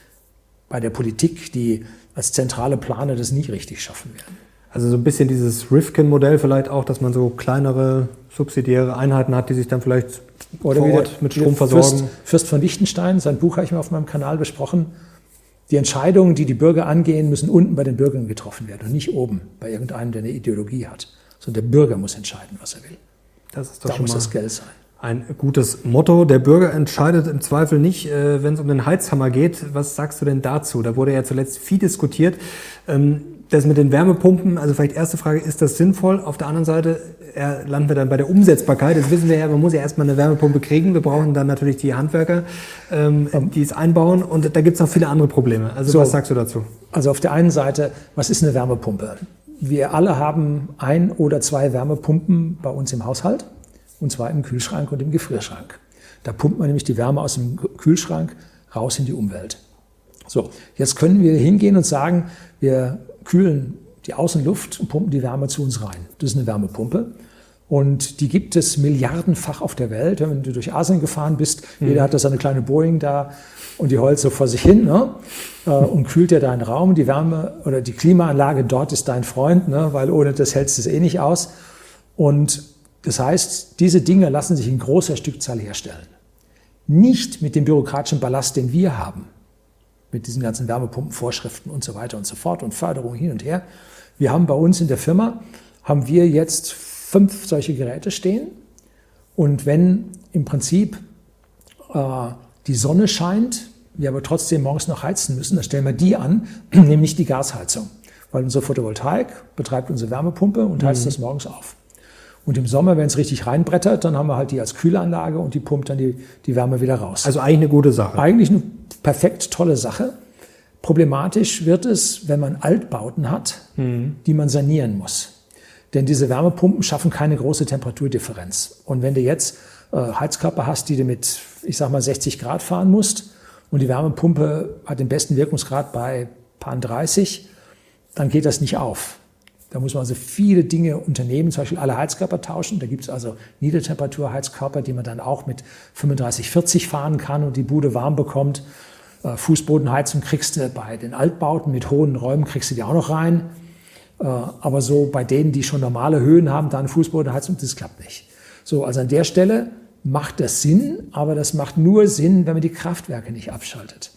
Speaker 1: bei der Politik, die als zentrale Planer das nie richtig schaffen werden.
Speaker 2: Also so ein bisschen dieses Rifkin-Modell vielleicht auch, dass man so kleinere subsidiäre Einheiten hat, die sich dann vielleicht
Speaker 1: Oder vor Ort mit Strom versorgen. Fürst, Fürst von Liechtenstein, sein Buch habe ich mal auf meinem Kanal besprochen. Die Entscheidungen, die die Bürger angehen, müssen unten bei den Bürgern getroffen werden und nicht oben bei irgendeinem, der eine Ideologie hat. Sondern der Bürger muss entscheiden, was er will.
Speaker 2: Das ist doch da schon muss das Geld sein. Ein gutes Motto. Der Bürger entscheidet im Zweifel nicht, äh, wenn es um den Heizhammer geht. Was sagst du denn dazu? Da wurde ja zuletzt viel diskutiert. Ähm, das mit den Wärmepumpen, also vielleicht erste Frage, ist das sinnvoll? Auf der anderen Seite äh, landen wir dann bei der Umsetzbarkeit. Das wissen wir ja, man muss ja erstmal eine Wärmepumpe kriegen. Wir brauchen dann natürlich die Handwerker, ähm, die es einbauen. Und da gibt es noch viele andere Probleme. Also so, was sagst du dazu?
Speaker 1: Also auf der einen Seite, was ist eine Wärmepumpe? Wir alle haben ein oder zwei Wärmepumpen bei uns im Haushalt. Und zwar im Kühlschrank und im Gefrierschrank. Da pumpt man nämlich die Wärme aus dem Kühlschrank raus in die Umwelt. So, jetzt können wir hingehen und sagen, wir kühlen die Außenluft und pumpen die Wärme zu uns rein. Das ist eine Wärmepumpe. Und die gibt es milliardenfach auf der Welt. Wenn du durch Asien gefahren bist, mhm. jeder hat da seine kleine Boeing da und die heult so vor sich hin ne? Äh, und kühlt dir deinen Raum. Die Wärme oder die Klimaanlage dort ist dein Freund, ne? weil ohne das hältst du es eh nicht aus. Und das heißt, diese Dinge lassen sich in großer Stückzahl herstellen. Nicht mit dem bürokratischen Ballast, den wir haben mit diesen ganzen Wärmepumpenvorschriften und so weiter und so fort und Förderung hin und her. Wir haben bei uns in der Firma, haben wir jetzt fünf solche Geräte stehen. Und wenn im Prinzip äh, die Sonne scheint, wir aber trotzdem morgens noch heizen müssen, dann stellen wir die an, nämlich die Gasheizung. Weil unsere Photovoltaik betreibt unsere Wärmepumpe und heizt mhm. das morgens auf. Und im Sommer, wenn es richtig reinbrettert, dann haben wir halt die als Kühlanlage und die pumpt dann die, die Wärme wieder raus.
Speaker 2: Also eigentlich eine gute Sache.
Speaker 1: Eigentlich eine perfekt tolle Sache. Problematisch wird es, wenn man Altbauten hat, mhm. die man sanieren muss. Denn diese Wärmepumpen schaffen keine große Temperaturdifferenz. Und wenn du jetzt äh, Heizkörper hast, die du mit, ich sag mal, 60 Grad fahren musst und die Wärmepumpe hat den besten Wirkungsgrad bei paar 30, dann geht das nicht auf. Da muss man also viele Dinge unternehmen, zum Beispiel alle Heizkörper tauschen. Da gibt es also Niedertemperaturheizkörper, die man dann auch mit 35, 40 fahren kann und die Bude warm bekommt. Äh, Fußbodenheizung kriegst du bei den Altbauten mit hohen Räumen, kriegst du die auch noch rein. Äh, aber so bei denen, die schon normale Höhen haben, dann Fußbodenheizung, das klappt nicht. So, also an der Stelle macht das Sinn, aber das macht nur Sinn, wenn man die Kraftwerke nicht abschaltet.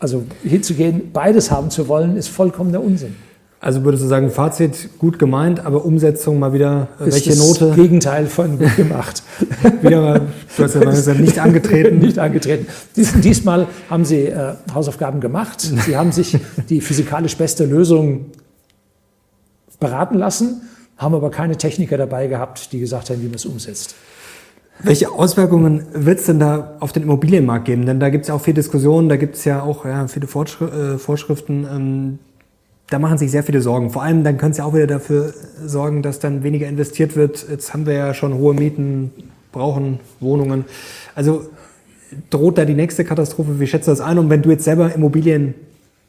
Speaker 1: Also hinzugehen, beides haben zu wollen, ist vollkommener Unsinn.
Speaker 2: Also würdest du sagen, Fazit gut gemeint, aber Umsetzung mal wieder
Speaker 1: äh, welche das Note? Gegenteil von gut gemacht.
Speaker 2: wieder mal, du hast ja gesagt, nicht angetreten.
Speaker 1: nicht angetreten. Dies, diesmal haben sie äh, Hausaufgaben gemacht. Sie haben sich die physikalisch beste Lösung beraten lassen, haben aber keine Techniker dabei gehabt, die gesagt haben, wie man es umsetzt.
Speaker 2: Welche Auswirkungen wird es denn da auf den Immobilienmarkt geben? Denn da gibt es ja auch viel Diskussionen, da gibt es ja auch ja, viele äh, Vorschriften, ähm, da machen sich sehr viele Sorgen. Vor allem dann könnte es ja auch wieder dafür sorgen, dass dann weniger investiert wird. Jetzt haben wir ja schon hohe Mieten, brauchen Wohnungen. Also droht da die nächste Katastrophe? Wie schätzt du das ein? Und wenn du jetzt selber Immobilien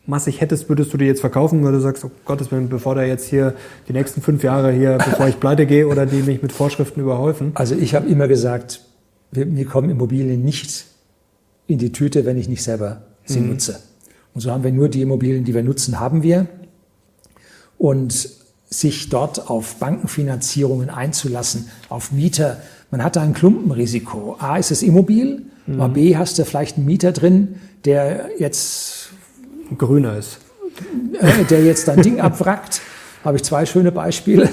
Speaker 2: massig hättest, würdest du die jetzt verkaufen, weil du sagst, oh Gottes Willen, bevor da jetzt hier die nächsten fünf Jahre hier, bevor ich pleite gehe oder die mich mit Vorschriften überhäufen?
Speaker 1: Also ich habe immer gesagt, mir kommen Immobilien nicht in die Tüte, wenn ich nicht selber sie mhm. nutze. Und so haben wir nur die Immobilien, die wir nutzen, haben wir und sich dort auf Bankenfinanzierungen einzulassen, auf Mieter. Man hat da ein Klumpenrisiko. A ist es immobil, mhm. B hast du vielleicht einen Mieter drin, der jetzt
Speaker 2: grüner ist.
Speaker 1: Äh, der jetzt dein Ding abwrackt. Habe ich zwei schöne Beispiele.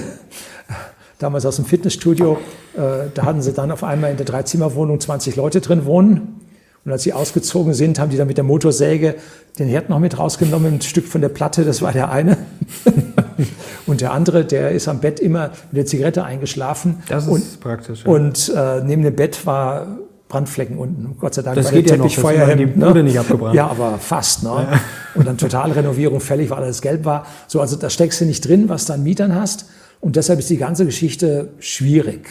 Speaker 1: Damals aus dem Fitnessstudio, äh, da hatten sie dann auf einmal in der Dreizimmerwohnung 20 Leute drin wohnen. Und als sie ausgezogen sind, haben die dann mit der Motorsäge den Herd noch mit rausgenommen, ein Stück von der Platte, das war der eine. und der andere, der ist am Bett immer mit der Zigarette eingeschlafen.
Speaker 2: Das ist
Speaker 1: und,
Speaker 2: praktisch.
Speaker 1: Ja. Und äh, neben dem Bett war Brandflecken unten. Gott sei Dank
Speaker 2: das
Speaker 1: war
Speaker 2: geht
Speaker 1: der
Speaker 2: ja noch,
Speaker 1: Teppich Feuer
Speaker 2: die Bude nicht abgebrannt.
Speaker 1: Ja, aber fast. Ne? Und dann Totalrenovierung fällig, weil alles gelb war. So, also da steckst du nicht drin, was du an Mietern hast. Und deshalb ist die ganze Geschichte schwierig.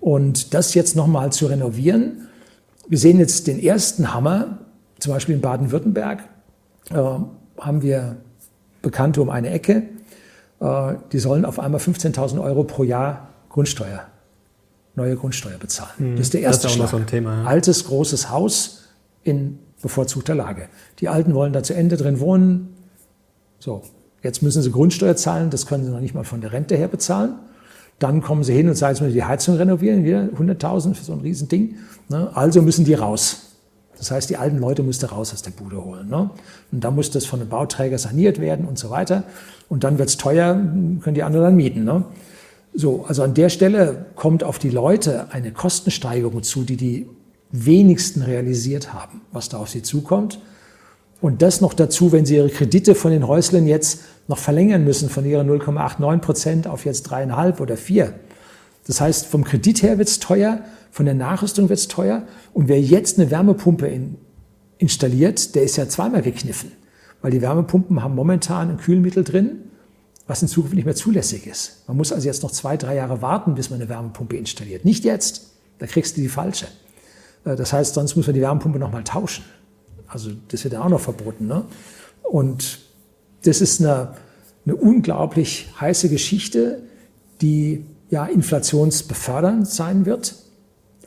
Speaker 1: Und das jetzt nochmal zu renovieren, wir sehen jetzt den ersten Hammer, zum Beispiel in Baden-Württemberg, äh, haben wir Bekannte um eine Ecke, äh, die sollen auf einmal 15.000 Euro pro Jahr Grundsteuer, neue Grundsteuer bezahlen.
Speaker 2: Mhm.
Speaker 1: Das ist der erste
Speaker 2: das ist
Speaker 1: Schlag.
Speaker 2: so ein Thema, ja.
Speaker 1: Altes, großes Haus in bevorzugter Lage. Die Alten wollen da zu Ende drin wohnen. So, jetzt müssen sie Grundsteuer zahlen, das können sie noch nicht mal von der Rente her bezahlen. Dann kommen sie hin und sagen, jetzt müssen wir die Heizung renovieren, wieder 100.000 für so ein Riesending. Ne? Also müssen die raus. Das heißt, die alten Leute mussten raus aus der Bude holen. Ne? Und dann muss das von einem Bauträger saniert werden und so weiter. Und dann wird's teuer, können die anderen dann mieten. Ne? So, also an der Stelle kommt auf die Leute eine Kostensteigerung zu, die die wenigsten realisiert haben, was da auf sie zukommt. Und das noch dazu, wenn sie ihre Kredite von den Häuslern jetzt noch verlängern müssen, von ihrer 0,89 Prozent auf jetzt dreieinhalb oder vier. Das heißt, vom Kredit her wird's teuer, von der Nachrüstung wird's teuer. Und wer jetzt eine Wärmepumpe in, installiert, der ist ja zweimal gekniffen. Weil die Wärmepumpen haben momentan ein Kühlmittel drin, was in Zukunft nicht mehr zulässig ist. Man muss also jetzt noch zwei, drei Jahre warten, bis man eine Wärmepumpe installiert. Nicht jetzt, da kriegst du die falsche. Äh, Das heißt, sonst muss man die Wärmepumpe nochmal tauschen. Also das wird ja auch noch verboten. Ne? Und das ist eine, eine unglaublich heiße Geschichte, die ja inflationsbefördernd sein wird.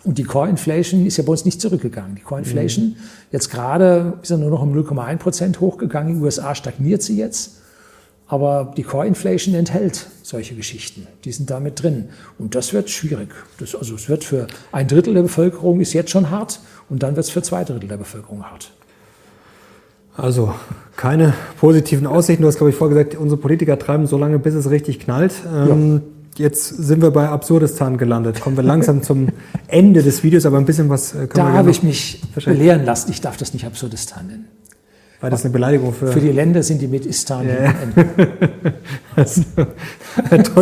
Speaker 1: Und die Core Inflation ist ja bei uns nicht zurückgegangen. Die Core Inflation mhm. jetzt gerade ist ja nur noch um 0,1 Prozent hochgegangen. In den USA stagniert sie jetzt. Aber die Core Inflation enthält solche Geschichten. Die sind damit drin. Und das wird schwierig. Das, also es wird für ein Drittel der Bevölkerung ist jetzt schon hart. Und dann wird es für zwei Drittel der Bevölkerung hart.
Speaker 2: Also keine positiven Aussichten. Du hast, glaube ich, vorgesagt, unsere Politiker treiben so lange, bis es richtig knallt. Ähm, ja. Jetzt sind wir bei Absurdistan gelandet. Kommen wir langsam zum Ende des Videos, aber ein bisschen was äh, können
Speaker 1: da
Speaker 2: wir
Speaker 1: Da habe ich mich belehren lassen. Ich darf das nicht Absurdistan nennen.
Speaker 2: Weil das eine Beleidigung für.
Speaker 1: Für die Länder sind die mit Istan.
Speaker 2: Ja. also,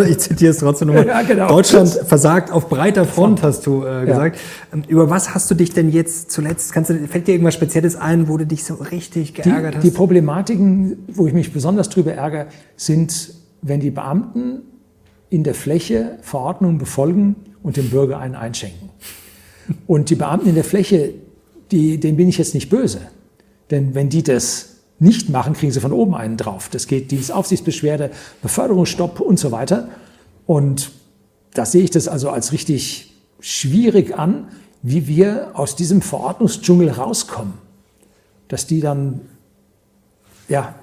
Speaker 2: ich zitiere es trotzdem nochmal.
Speaker 1: Ja, genau.
Speaker 2: Deutschland versagt auf breiter Front, hast du äh, gesagt. Ja. Über was hast du dich denn jetzt zuletzt, kannst du, fällt dir irgendwas Spezielles ein, wo du dich so richtig geärgert
Speaker 1: die,
Speaker 2: hast?
Speaker 1: Die Problematiken, wo ich mich besonders drüber ärgere, sind, wenn die Beamten in der Fläche Verordnungen befolgen und dem Bürger einen einschenken. Und die Beamten in der Fläche, die, denen bin ich jetzt nicht böse. Denn wenn die das nicht machen, kriegen sie von oben einen drauf. Das geht Dienstaufsichtsbeschwerde, Beförderungsstopp und so weiter. Und da sehe ich das also als richtig schwierig an, wie wir aus diesem Verordnungsdschungel rauskommen. Dass die dann, ja,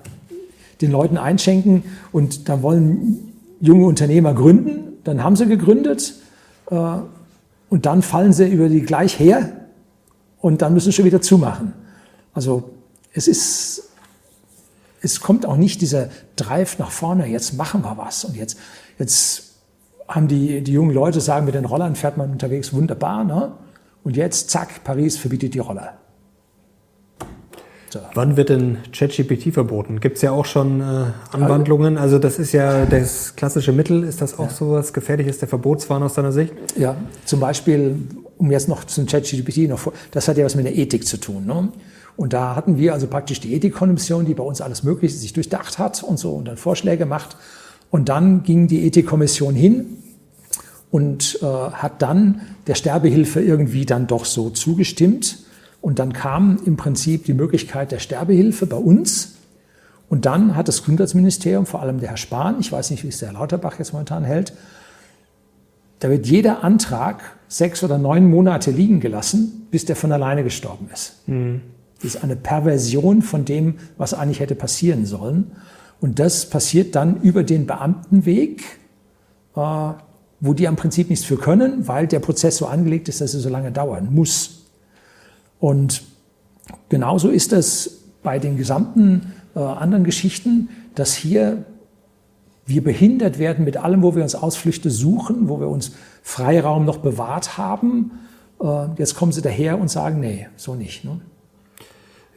Speaker 1: den Leuten einschenken und dann wollen junge Unternehmer gründen, dann haben sie gegründet äh, und dann fallen sie über die gleich her und dann müssen sie schon wieder zumachen. Also es ist, es kommt auch nicht dieser Drive nach vorne, jetzt machen wir was und jetzt, jetzt haben die, die jungen Leute sagen, mit den Rollern fährt man unterwegs wunderbar, ne? Und jetzt, zack, Paris verbietet die Roller.
Speaker 2: So. Wann wird denn ChatGPT verboten? Gibt es ja auch schon äh, Anwandlungen. Also das ist ja das klassische Mittel. Ist das auch ja. so was Gefährliches, der Verbotswahn aus deiner Sicht?
Speaker 1: Ja, zum Beispiel, um jetzt noch zum ChatGPT noch vor, das hat ja was mit der Ethik zu tun. Ne? Und da hatten wir also praktisch die Ethikkommission, die bei uns alles Mögliche sich durchdacht hat und so und dann Vorschläge macht. Und dann ging die Ethikkommission hin und äh, hat dann der Sterbehilfe irgendwie dann doch so zugestimmt. Und dann kam im Prinzip die Möglichkeit der Sterbehilfe bei uns. Und dann hat das Gesundheitsministerium, vor allem der Herr Spahn, ich weiß nicht, wie es der Herr Lauterbach jetzt momentan hält, da wird jeder Antrag sechs oder neun Monate liegen gelassen, bis der von alleine gestorben ist. Mhm. Das ist eine Perversion von dem, was eigentlich hätte passieren sollen. Und das passiert dann über den Beamtenweg, äh, wo die am Prinzip nichts für können, weil der Prozess so angelegt ist, dass er so lange dauern muss. Und genauso ist es bei den gesamten äh, anderen Geschichten, dass hier wir behindert werden mit allem, wo wir uns Ausflüchte suchen, wo wir uns Freiraum noch bewahrt haben. Äh, jetzt kommen sie daher und sagen, nee, so nicht. Ne?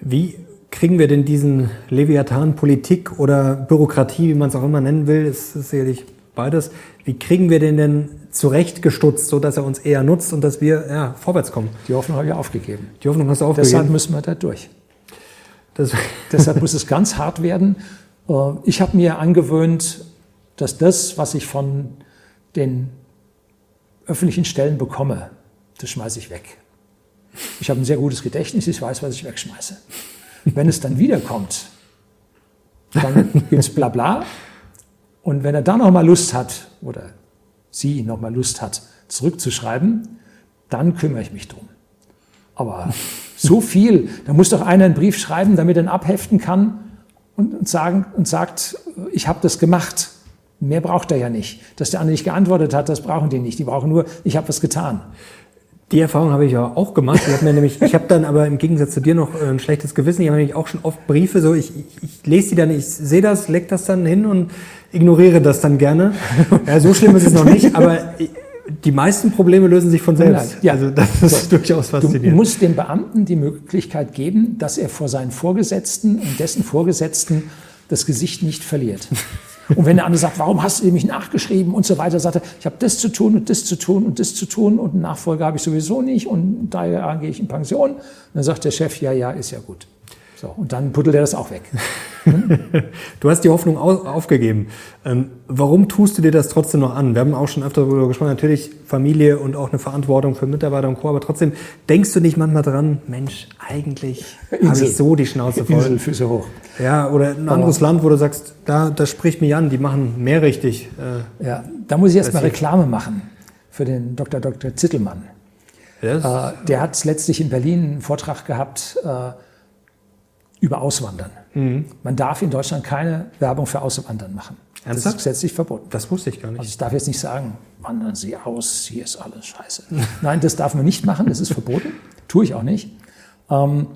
Speaker 2: Wie kriegen wir denn diesen Leviathan Politik oder Bürokratie, wie man es auch immer nennen will, ist, ist sicherlich beides. Wie kriegen wir den denn zurechtgestutzt, so dass er uns eher nutzt und dass wir ja, vorwärts kommen.
Speaker 1: Die Hoffnung habe ich aufgegeben.
Speaker 2: Die Hoffnung hast du aufgegeben.
Speaker 1: Deshalb müssen wir da durch. Deshalb muss es ganz hart werden. Äh, ich habe mir angewöhnt, dass das, was ich von den öffentlichen Stellen bekomme, das schmeiße ich weg. Ich habe ein sehr gutes Gedächtnis, ich weiß, was ich wegschmeiße. Wenn es dann wiederkommt, dann gibt es Blabla. Und wenn er dann noch mal Lust hat, oder sie noch mal Lust hat, zurückzuschreiben, dann kümmere ich mich drum. Aber so viel, da muss doch einer einen Brief schreiben, damit er ihn abheften kann und, und, sagen, und sagt, ich habe das gemacht. Mehr braucht er ja nicht. Dass der andere nicht geantwortet hat, das brauchen die nicht. Die brauchen nur, ich habe was getan.
Speaker 2: Die Erfahrung habe ich ja auch gemacht. Ich habe mir nämlich, ich habe dann aber im Gegensatz zu dir noch äh, ein schlechtes Gewissen. Ich habe nämlich auch schon oft Briefe, so ich, ich, ich lese die dann, ich sehe das, leg das dann hin und ignoriere das dann gerne. Ja, so schlimm ist es noch nicht, aber die meisten Probleme lösen sich von selbst.
Speaker 1: Ja, also das ist so. durchaus faszinierend. Du musst dem Beamten die Möglichkeit geben, dass er vor seinen Vorgesetzten und dessen Vorgesetzten das Gesicht nicht verliert. Und wenn der andere sagt, warum hast du mich nachgeschrieben und so weiter, sagt er, ich habe das zu tun und das zu tun und das zu tun und einen Nachfolger habe ich sowieso nicht und daher gehe ich in Pension. Und dann sagt der Chef, ja, ja, ist ja gut. So, und dann puttelt er das auch weg.
Speaker 2: du hast die Hoffnung aufgegeben. Ähm, warum tust du dir das trotzdem noch an? Wir haben auch schon öfter darüber gesprochen, natürlich Familie und auch eine Verantwortung für Mitarbeiter und Co. Aber trotzdem denkst du nicht manchmal dran, Mensch, eigentlich habe ich so die Schnauze voll.
Speaker 1: Inselfüße hoch.
Speaker 2: Ja, oder ein anderes Land, wo du sagst, da, das spricht mich an, die machen mehr richtig.
Speaker 1: Äh, ja, da muss ich erst mal Reklame machen für den Dr. Dr. Zittelmann. Yes. Äh, der hat letztlich in Berlin einen Vortrag gehabt, äh, über Auswandern. Mhm. Man darf in Deutschland keine Werbung für Auswandern machen. Ernsthaft? Das ist gesetzlich verboten.
Speaker 2: Das wusste ich gar nicht.
Speaker 1: Also ich darf jetzt nicht sagen, wandern Sie aus, hier ist alles scheiße. Nein, das darf man nicht machen, das ist verboten. Tue ich auch nicht. Ähm,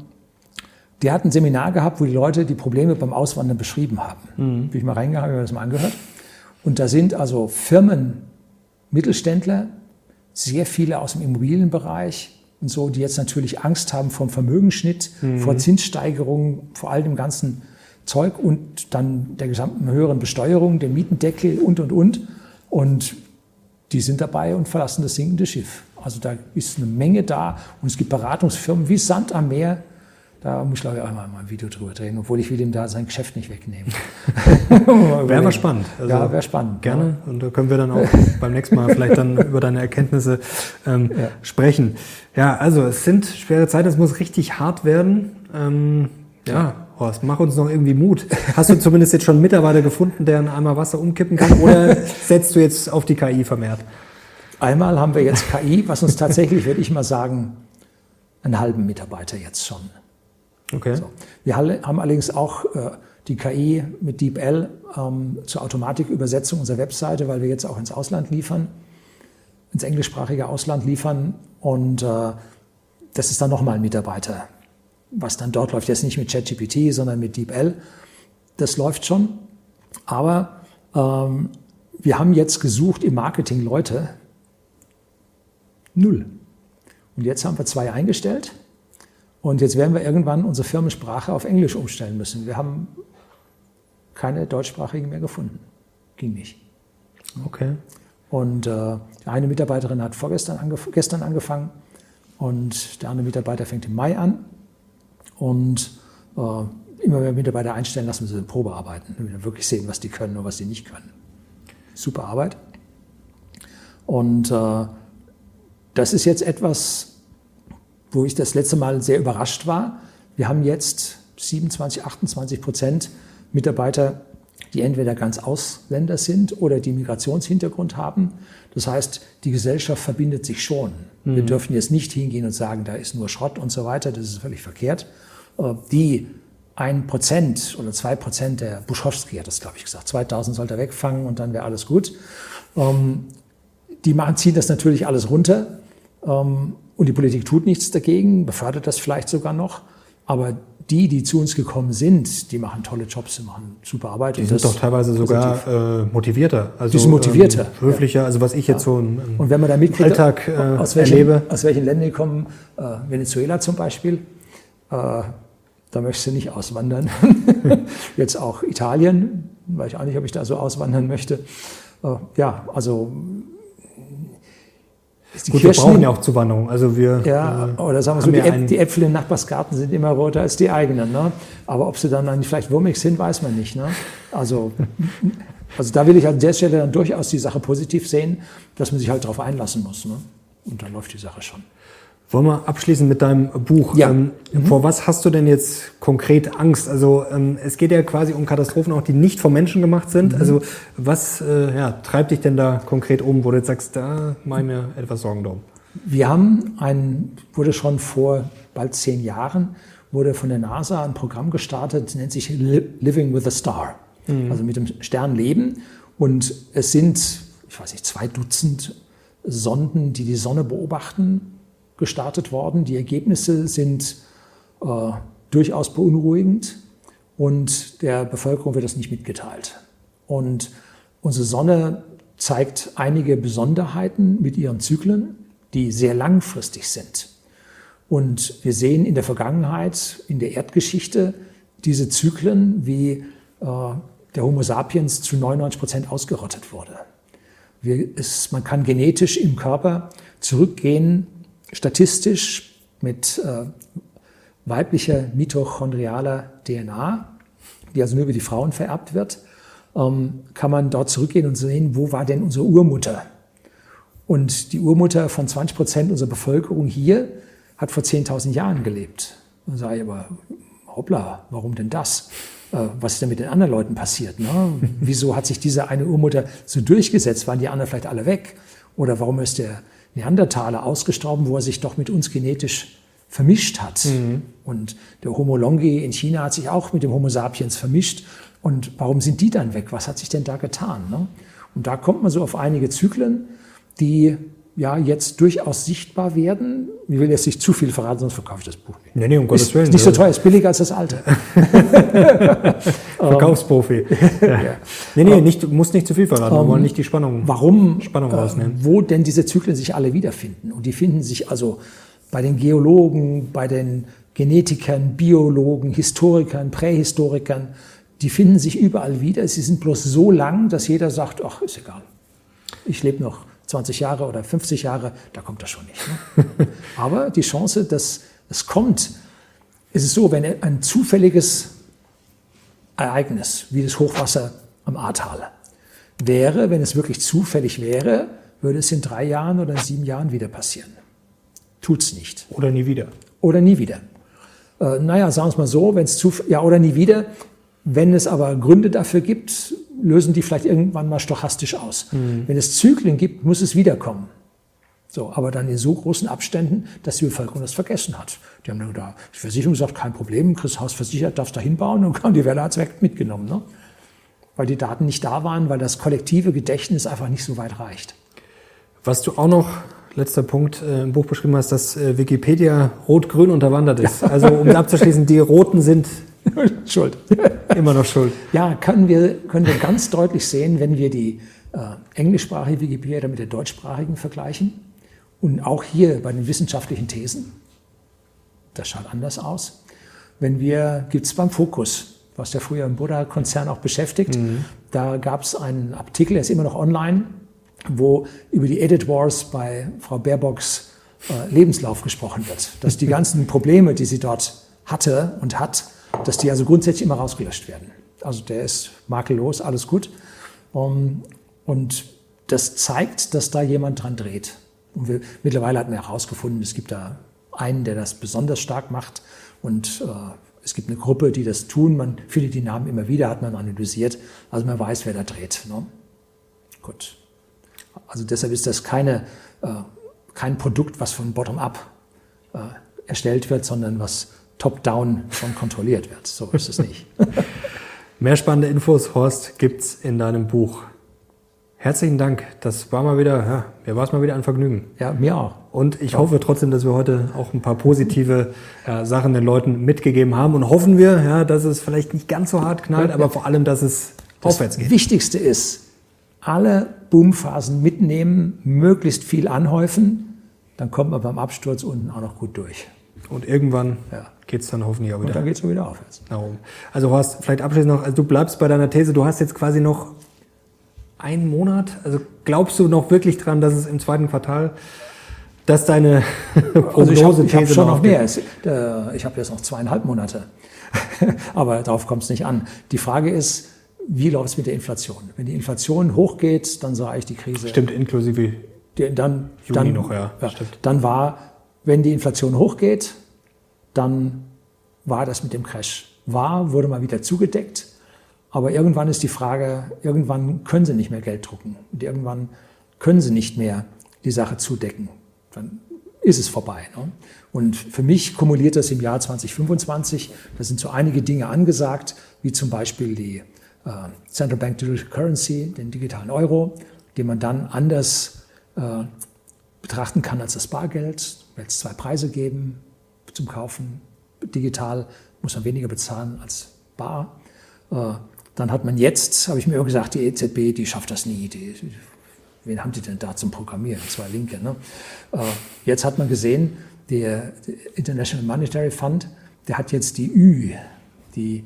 Speaker 1: der hat ein Seminar gehabt, wo die Leute die Probleme beim Auswandern beschrieben haben. Mhm. Bin ich mal reingegangen, habe mir das mal angehört. Und da sind also Firmen, Mittelständler, sehr viele aus dem Immobilienbereich, und so, die jetzt natürlich Angst haben vom Vermögensschnitt, mhm. vor Zinssteigerungen, vor all dem ganzen Zeug und dann der gesamten höheren Besteuerung, dem Mietendeckel und, und, und. Und die sind dabei und verlassen das sinkende Schiff. Also da ist eine Menge da und es gibt Beratungsfirmen wie Sand am Meer, da muss ich glaube ich auch mal ein Video drüber drehen, obwohl ich will ihm da sein Geschäft nicht wegnehmen.
Speaker 2: wäre aber spannend.
Speaker 1: Also ja, wäre spannend.
Speaker 2: Gerne. Ja. Und da können wir dann auch beim nächsten Mal vielleicht dann über deine Erkenntnisse ähm, ja. sprechen. Ja, also es sind schwere Zeiten, es muss richtig hart werden. Ähm, ja, Horst, mach uns noch irgendwie Mut. Hast du zumindest jetzt schon einen Mitarbeiter gefunden, der einen Eimer Wasser umkippen kann oder setzt du jetzt auf die KI vermehrt?
Speaker 1: Einmal haben wir jetzt KI, was uns tatsächlich, würde ich mal sagen, einen halben Mitarbeiter jetzt schon Okay. So. Wir haben allerdings auch äh, die KI mit DeepL ähm, zur Automatikübersetzung unserer Webseite, weil wir jetzt auch ins Ausland liefern, ins englischsprachige Ausland liefern. Und äh, das ist dann nochmal ein Mitarbeiter, was dann dort läuft. Jetzt nicht mit ChatGPT, sondern mit DeepL. Das läuft schon. Aber ähm, wir haben jetzt gesucht im Marketing Leute. Null. Und jetzt haben wir zwei eingestellt. Und jetzt werden wir irgendwann unsere Firmensprache auf Englisch umstellen müssen. Wir haben keine deutschsprachigen mehr gefunden. Ging nicht.
Speaker 2: Okay.
Speaker 1: Und äh, eine Mitarbeiterin hat vorgestern angef gestern angefangen und der andere Mitarbeiter fängt im Mai an. Und äh, immer mehr Mitarbeiter einstellen, lassen wir sie in Probe arbeiten, damit wir wirklich sehen, was die können und was sie nicht können. Super Arbeit. Und äh, das ist jetzt etwas, wo ich das letzte Mal sehr überrascht war. Wir haben jetzt 27, 28 Prozent Mitarbeiter, die entweder ganz Ausländer sind oder die Migrationshintergrund haben. Das heißt, die Gesellschaft verbindet sich schon. Mhm. Wir dürfen jetzt nicht hingehen und sagen, da ist nur Schrott und so weiter. Das ist völlig verkehrt. Äh, die ein Prozent oder zwei Prozent der Buschowski hat das, glaube ich, gesagt. 2000 sollte er wegfangen und dann wäre alles gut. Ähm, die machen, ziehen das natürlich alles runter. Und die Politik tut nichts dagegen, befördert das vielleicht sogar noch. Aber die, die zu uns gekommen sind, die machen tolle Jobs, die machen super Arbeit.
Speaker 2: Die sind doch teilweise sogar äh, motivierter.
Speaker 1: Also, die sind motivierter.
Speaker 2: Ähm, höflicher, ja. also was ich jetzt ja. so im,
Speaker 1: im Und wenn man da mitkriegt,
Speaker 2: Alltag äh,
Speaker 1: aus welchen, erlebe. Aus welchen Ländern die kommen, äh, Venezuela zum Beispiel, äh, da möchtest du nicht auswandern. jetzt auch Italien, weiß ich auch nicht, ob ich da so auswandern möchte. Äh, ja, also
Speaker 2: Die Gut, Kirschen, wir brauchen ja auch Zuwanderung. Also wir,
Speaker 1: ja, äh, oder sagen wir so, die, Äp die, Äpfel im Nachbarsgarten sind immer roter als die eigenen. Ne? Aber ob sie dann, dann vielleicht wurmig sind, weiß man nicht. Ne? Also, also da will ich an der Stelle dann durchaus die Sache positiv sehen, dass man sich halt darauf einlassen muss. Ne? Und dann läuft die Sache schon.
Speaker 2: Wollen wir abschließen mit deinem Buch? Ja. Ähm, mhm. Vor was hast du denn jetzt konkret Angst? Also ähm, es geht ja quasi um Katastrophen, auch die nicht vom Menschen gemacht sind. Mhm. Also was äh, ja, treibt dich denn da konkret um, wo du jetzt sagst, da mache ich mir etwas Sorgen drum?
Speaker 1: Wir haben ein, wurde schon vor bald zehn Jahren, wurde von der NASA ein Programm gestartet, nennt sich Living with a Star. Mhm. Also mit dem Stern leben. Und es sind, ich weiß nicht, zwei Dutzend Sonden, die die Sonne beobachten gestartet worden. Die Ergebnisse sind äh, durchaus beunruhigend und der Bevölkerung wird das nicht mitgeteilt. Und unsere Sonne zeigt einige Besonderheiten mit ihren Zyklen, die sehr langfristig sind. Und wir sehen in der Vergangenheit, in der Erdgeschichte, diese Zyklen, wie äh, der Homo sapiens zu 99 Prozent ausgerottet wurde. Wir, es, man kann genetisch im Körper zurückgehen statistisch mit äh, weiblicher mitochondrialer DNA, die also nur über die Frauen vererbt wird, ähm, kann man dort zurückgehen und sehen, wo war denn unsere Urmutter? Und die Urmutter von 20 Prozent unserer Bevölkerung hier hat vor 10.000 Jahren gelebt. Dann sage ich aber, hoppla, warum denn das? Äh, was ist denn mit den anderen Leuten passiert? Ne? Wieso hat sich diese eine Urmutter so durchgesetzt? Waren die anderen vielleicht alle weg? Oder warum ist der Neandertaler ausgestorben, wo er sich doch mit uns genetisch vermischt hat. Mhm. Und der Homo longi in China hat sich auch mit dem Homo sapiens vermischt. Und warum sind die dann weg? Was hat sich denn da getan? Ne? Und da kommt man so auf einige Zyklen, die ja jetzt durchaus sichtbar werden. Ich will jetzt nicht zu viel verraten, sonst verkaufe ich das Buch nicht.
Speaker 2: Nee, nee, um Gottes Willen.
Speaker 1: Ist nicht so teuer, ist billiger als das alte.
Speaker 2: Verkaufsprofi. ja. Nee, nee, nicht, muss nicht zu viel verraten. Wir wollen nicht die Spannung,
Speaker 1: warum, Spannung rausnehmen. Äh, wo denn diese Zyklen sich alle wiederfinden. Und die finden sich also bei den Geologen, bei den Genetikern, Biologen, Historikern, Prähistorikern, die finden sich überall wieder. Sie sind bloß so lang, dass jeder sagt, ach, ist egal. Ich lebe noch 20 Jahre oder 50 Jahre, da kommt das schon nicht. Ne? Aber die Chance, dass es kommt, ist es so, wenn ein zufälliges Ereignis, wie das Hochwasser am Ahrtal, wäre, wenn es wirklich zufällig wäre, würde es in drei Jahren oder sieben Jahren wieder passieren. Tut's nicht.
Speaker 2: Oder nie wieder.
Speaker 1: Oder nie wieder. Äh, naja, sagen wir es mal so, wenn es zu, ja, oder nie wieder. Wenn es aber Gründe dafür gibt, lösen die vielleicht irgendwann mal stochastisch aus. Mhm. Wenn es Zyklen gibt, muss es wiederkommen. So, aber dann in so großen Abständen, dass die Bevölkerung das vergessen hat. Die haben dann da, die Versicherung sagt, kein Problem, Chris Haus versichert, darfst da hinbauen und die Welle hat's weg mitgenommen. Ne? Weil die Daten nicht da waren, weil das kollektive Gedächtnis einfach nicht so weit reicht.
Speaker 2: Was du auch noch, letzter Punkt, äh, im Buch beschrieben hast, dass äh, Wikipedia rot-grün unterwandert ist. Ja. Also um abzuschließen, die Roten sind
Speaker 1: schuld.
Speaker 2: Immer noch schuld.
Speaker 1: Ja, können wir, können wir ganz deutlich sehen, wenn wir die äh, englischsprachige Wikipedia mit der deutschsprachigen vergleichen. Und auch hier bei den wissenschaftlichen Thesen. Das schaut anders aus. Wenn wir, gibt es beim Fokus, was der früher im Buddha-Konzern auch beschäftigt, mhm. da gab es einen Artikel, der ist immer noch online, wo über die Edit Wars bei Frau Baerbocks äh, Lebenslauf gesprochen wird. Dass die ganzen Probleme, die sie dort hatte und hat, dass die also grundsätzlich immer rausgelöscht werden. Also der ist makellos, alles gut. Um, und das zeigt, dass da jemand dran dreht. Und wir, mittlerweile hat man herausgefunden, es gibt da einen, der das besonders stark macht und äh, es gibt eine Gruppe, die das tun. Man findet die Namen immer wieder, hat man analysiert. Also man weiß, wer da dreht. Ne? Gut. Also deshalb ist das keine, äh, kein Produkt, was von bottom-up äh, erstellt wird, sondern was top-down schon kontrolliert wird. So ist es nicht.
Speaker 2: Mehr spannende Infos, Horst, gibt's in deinem Buch. Herzlichen Dank. Das war mal wieder, ja, mir war es mal wieder ein Vergnügen.
Speaker 1: Ja, mir auch.
Speaker 2: Und ich ja. hoffe trotzdem, dass wir heute auch ein paar positive ja, Sachen den Leuten mitgegeben haben und hoffen wir, ja, dass es vielleicht nicht ganz so hart knallt, aber vor allem, dass es das aufwärts geht.
Speaker 1: Das Wichtigste ist, alle Boomphasen mitnehmen, möglichst viel anhäufen, dann kommt man beim Absturz unten auch noch gut durch.
Speaker 2: Und irgendwann ja. Geht es dann hoffentlich auch wieder. Und
Speaker 1: dann geht es wieder aufwärts.
Speaker 2: Darum. Also Horst, vielleicht abschließend noch, also du bleibst bei deiner These, du hast jetzt quasi noch einen Monat. Also glaubst du noch wirklich dran, dass es im zweiten Quartal Das ist deine
Speaker 1: also ich habe hab schon noch mehr. Äh, ich habe jetzt noch zweieinhalb Monate. Aber darauf kommt es nicht an. Die Frage ist, wie läuft es mit der Inflation? Wenn die Inflation hochgeht, dann sah ich die Krise.
Speaker 2: Stimmt, inklusive
Speaker 1: dann, Juni dann, noch, ja. ja dann war, wenn die Inflation hochgeht, dann war das mit dem Crash. War, wurde mal wieder zugedeckt. Aber irgendwann ist die Frage, irgendwann können sie nicht mehr Geld drucken. Und irgendwann können sie nicht mehr die Sache zudecken. Dann ist es vorbei. Ne? Und für mich kumuliert das im Jahr 2025. Da sind so einige Dinge angesagt, wie zum Beispiel die äh, Central Bank Digital Currency, den digitalen Euro, den man dann anders äh, betrachten kann als das Bargeld. Wird es zwei Preise geben zum Kaufen. Digital muss man weniger bezahlen als bar. Äh, dann hat man jetzt, habe ich mir immer gesagt, die EZB, die schafft das nie. Die, wen haben die denn da zum Programmieren? Zwei Linke. Ne? Äh, jetzt hat man gesehen, der, International Monetary Fund, der hat jetzt die Ü, die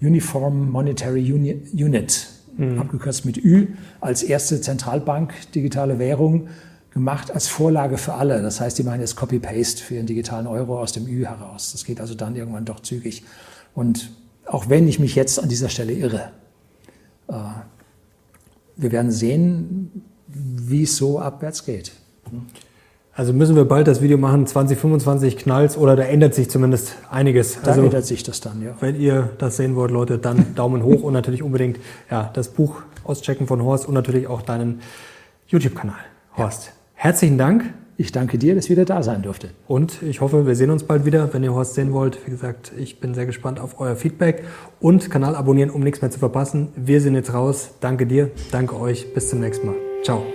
Speaker 1: Uniform Monetary Unit, mhm. abgekürzt mit Ü, als erste Zentralbank digitale Währung gemacht als Vorlage für alle. Das heißt, die machen jetzt Copy-Paste für den digitalen Euro aus dem Ü heraus. Das geht also dann irgendwann doch zügig. Und auch wenn ich mich jetzt an dieser Stelle irre, äh, wir werden sehen, wie es so abwärts geht.
Speaker 2: Also müssen wir bald das Video machen, 2025 knallt oder da ändert sich zumindest einiges.
Speaker 1: Da
Speaker 2: also,
Speaker 1: ändert sich das dann, ja.
Speaker 2: Wenn ihr das sehen wollt, Leute, dann Daumen hoch und natürlich unbedingt ja, das Buch auschecken von Horst und natürlich auch deinen YouTube-Kanal. Horst, ja. Herzlichen Dank.
Speaker 1: Ich danke dir, dass ich wieder da sein durfte.
Speaker 2: Und ich hoffe, wir sehen uns bald wieder, wenn ihr Horst sehen wollt. Wie gesagt, ich bin sehr gespannt auf euer Feedback und Kanal abonnieren, um nichts mehr zu verpassen. Wir sind jetzt raus. Danke dir, danke euch. Bis zum nächsten Mal. Ciao.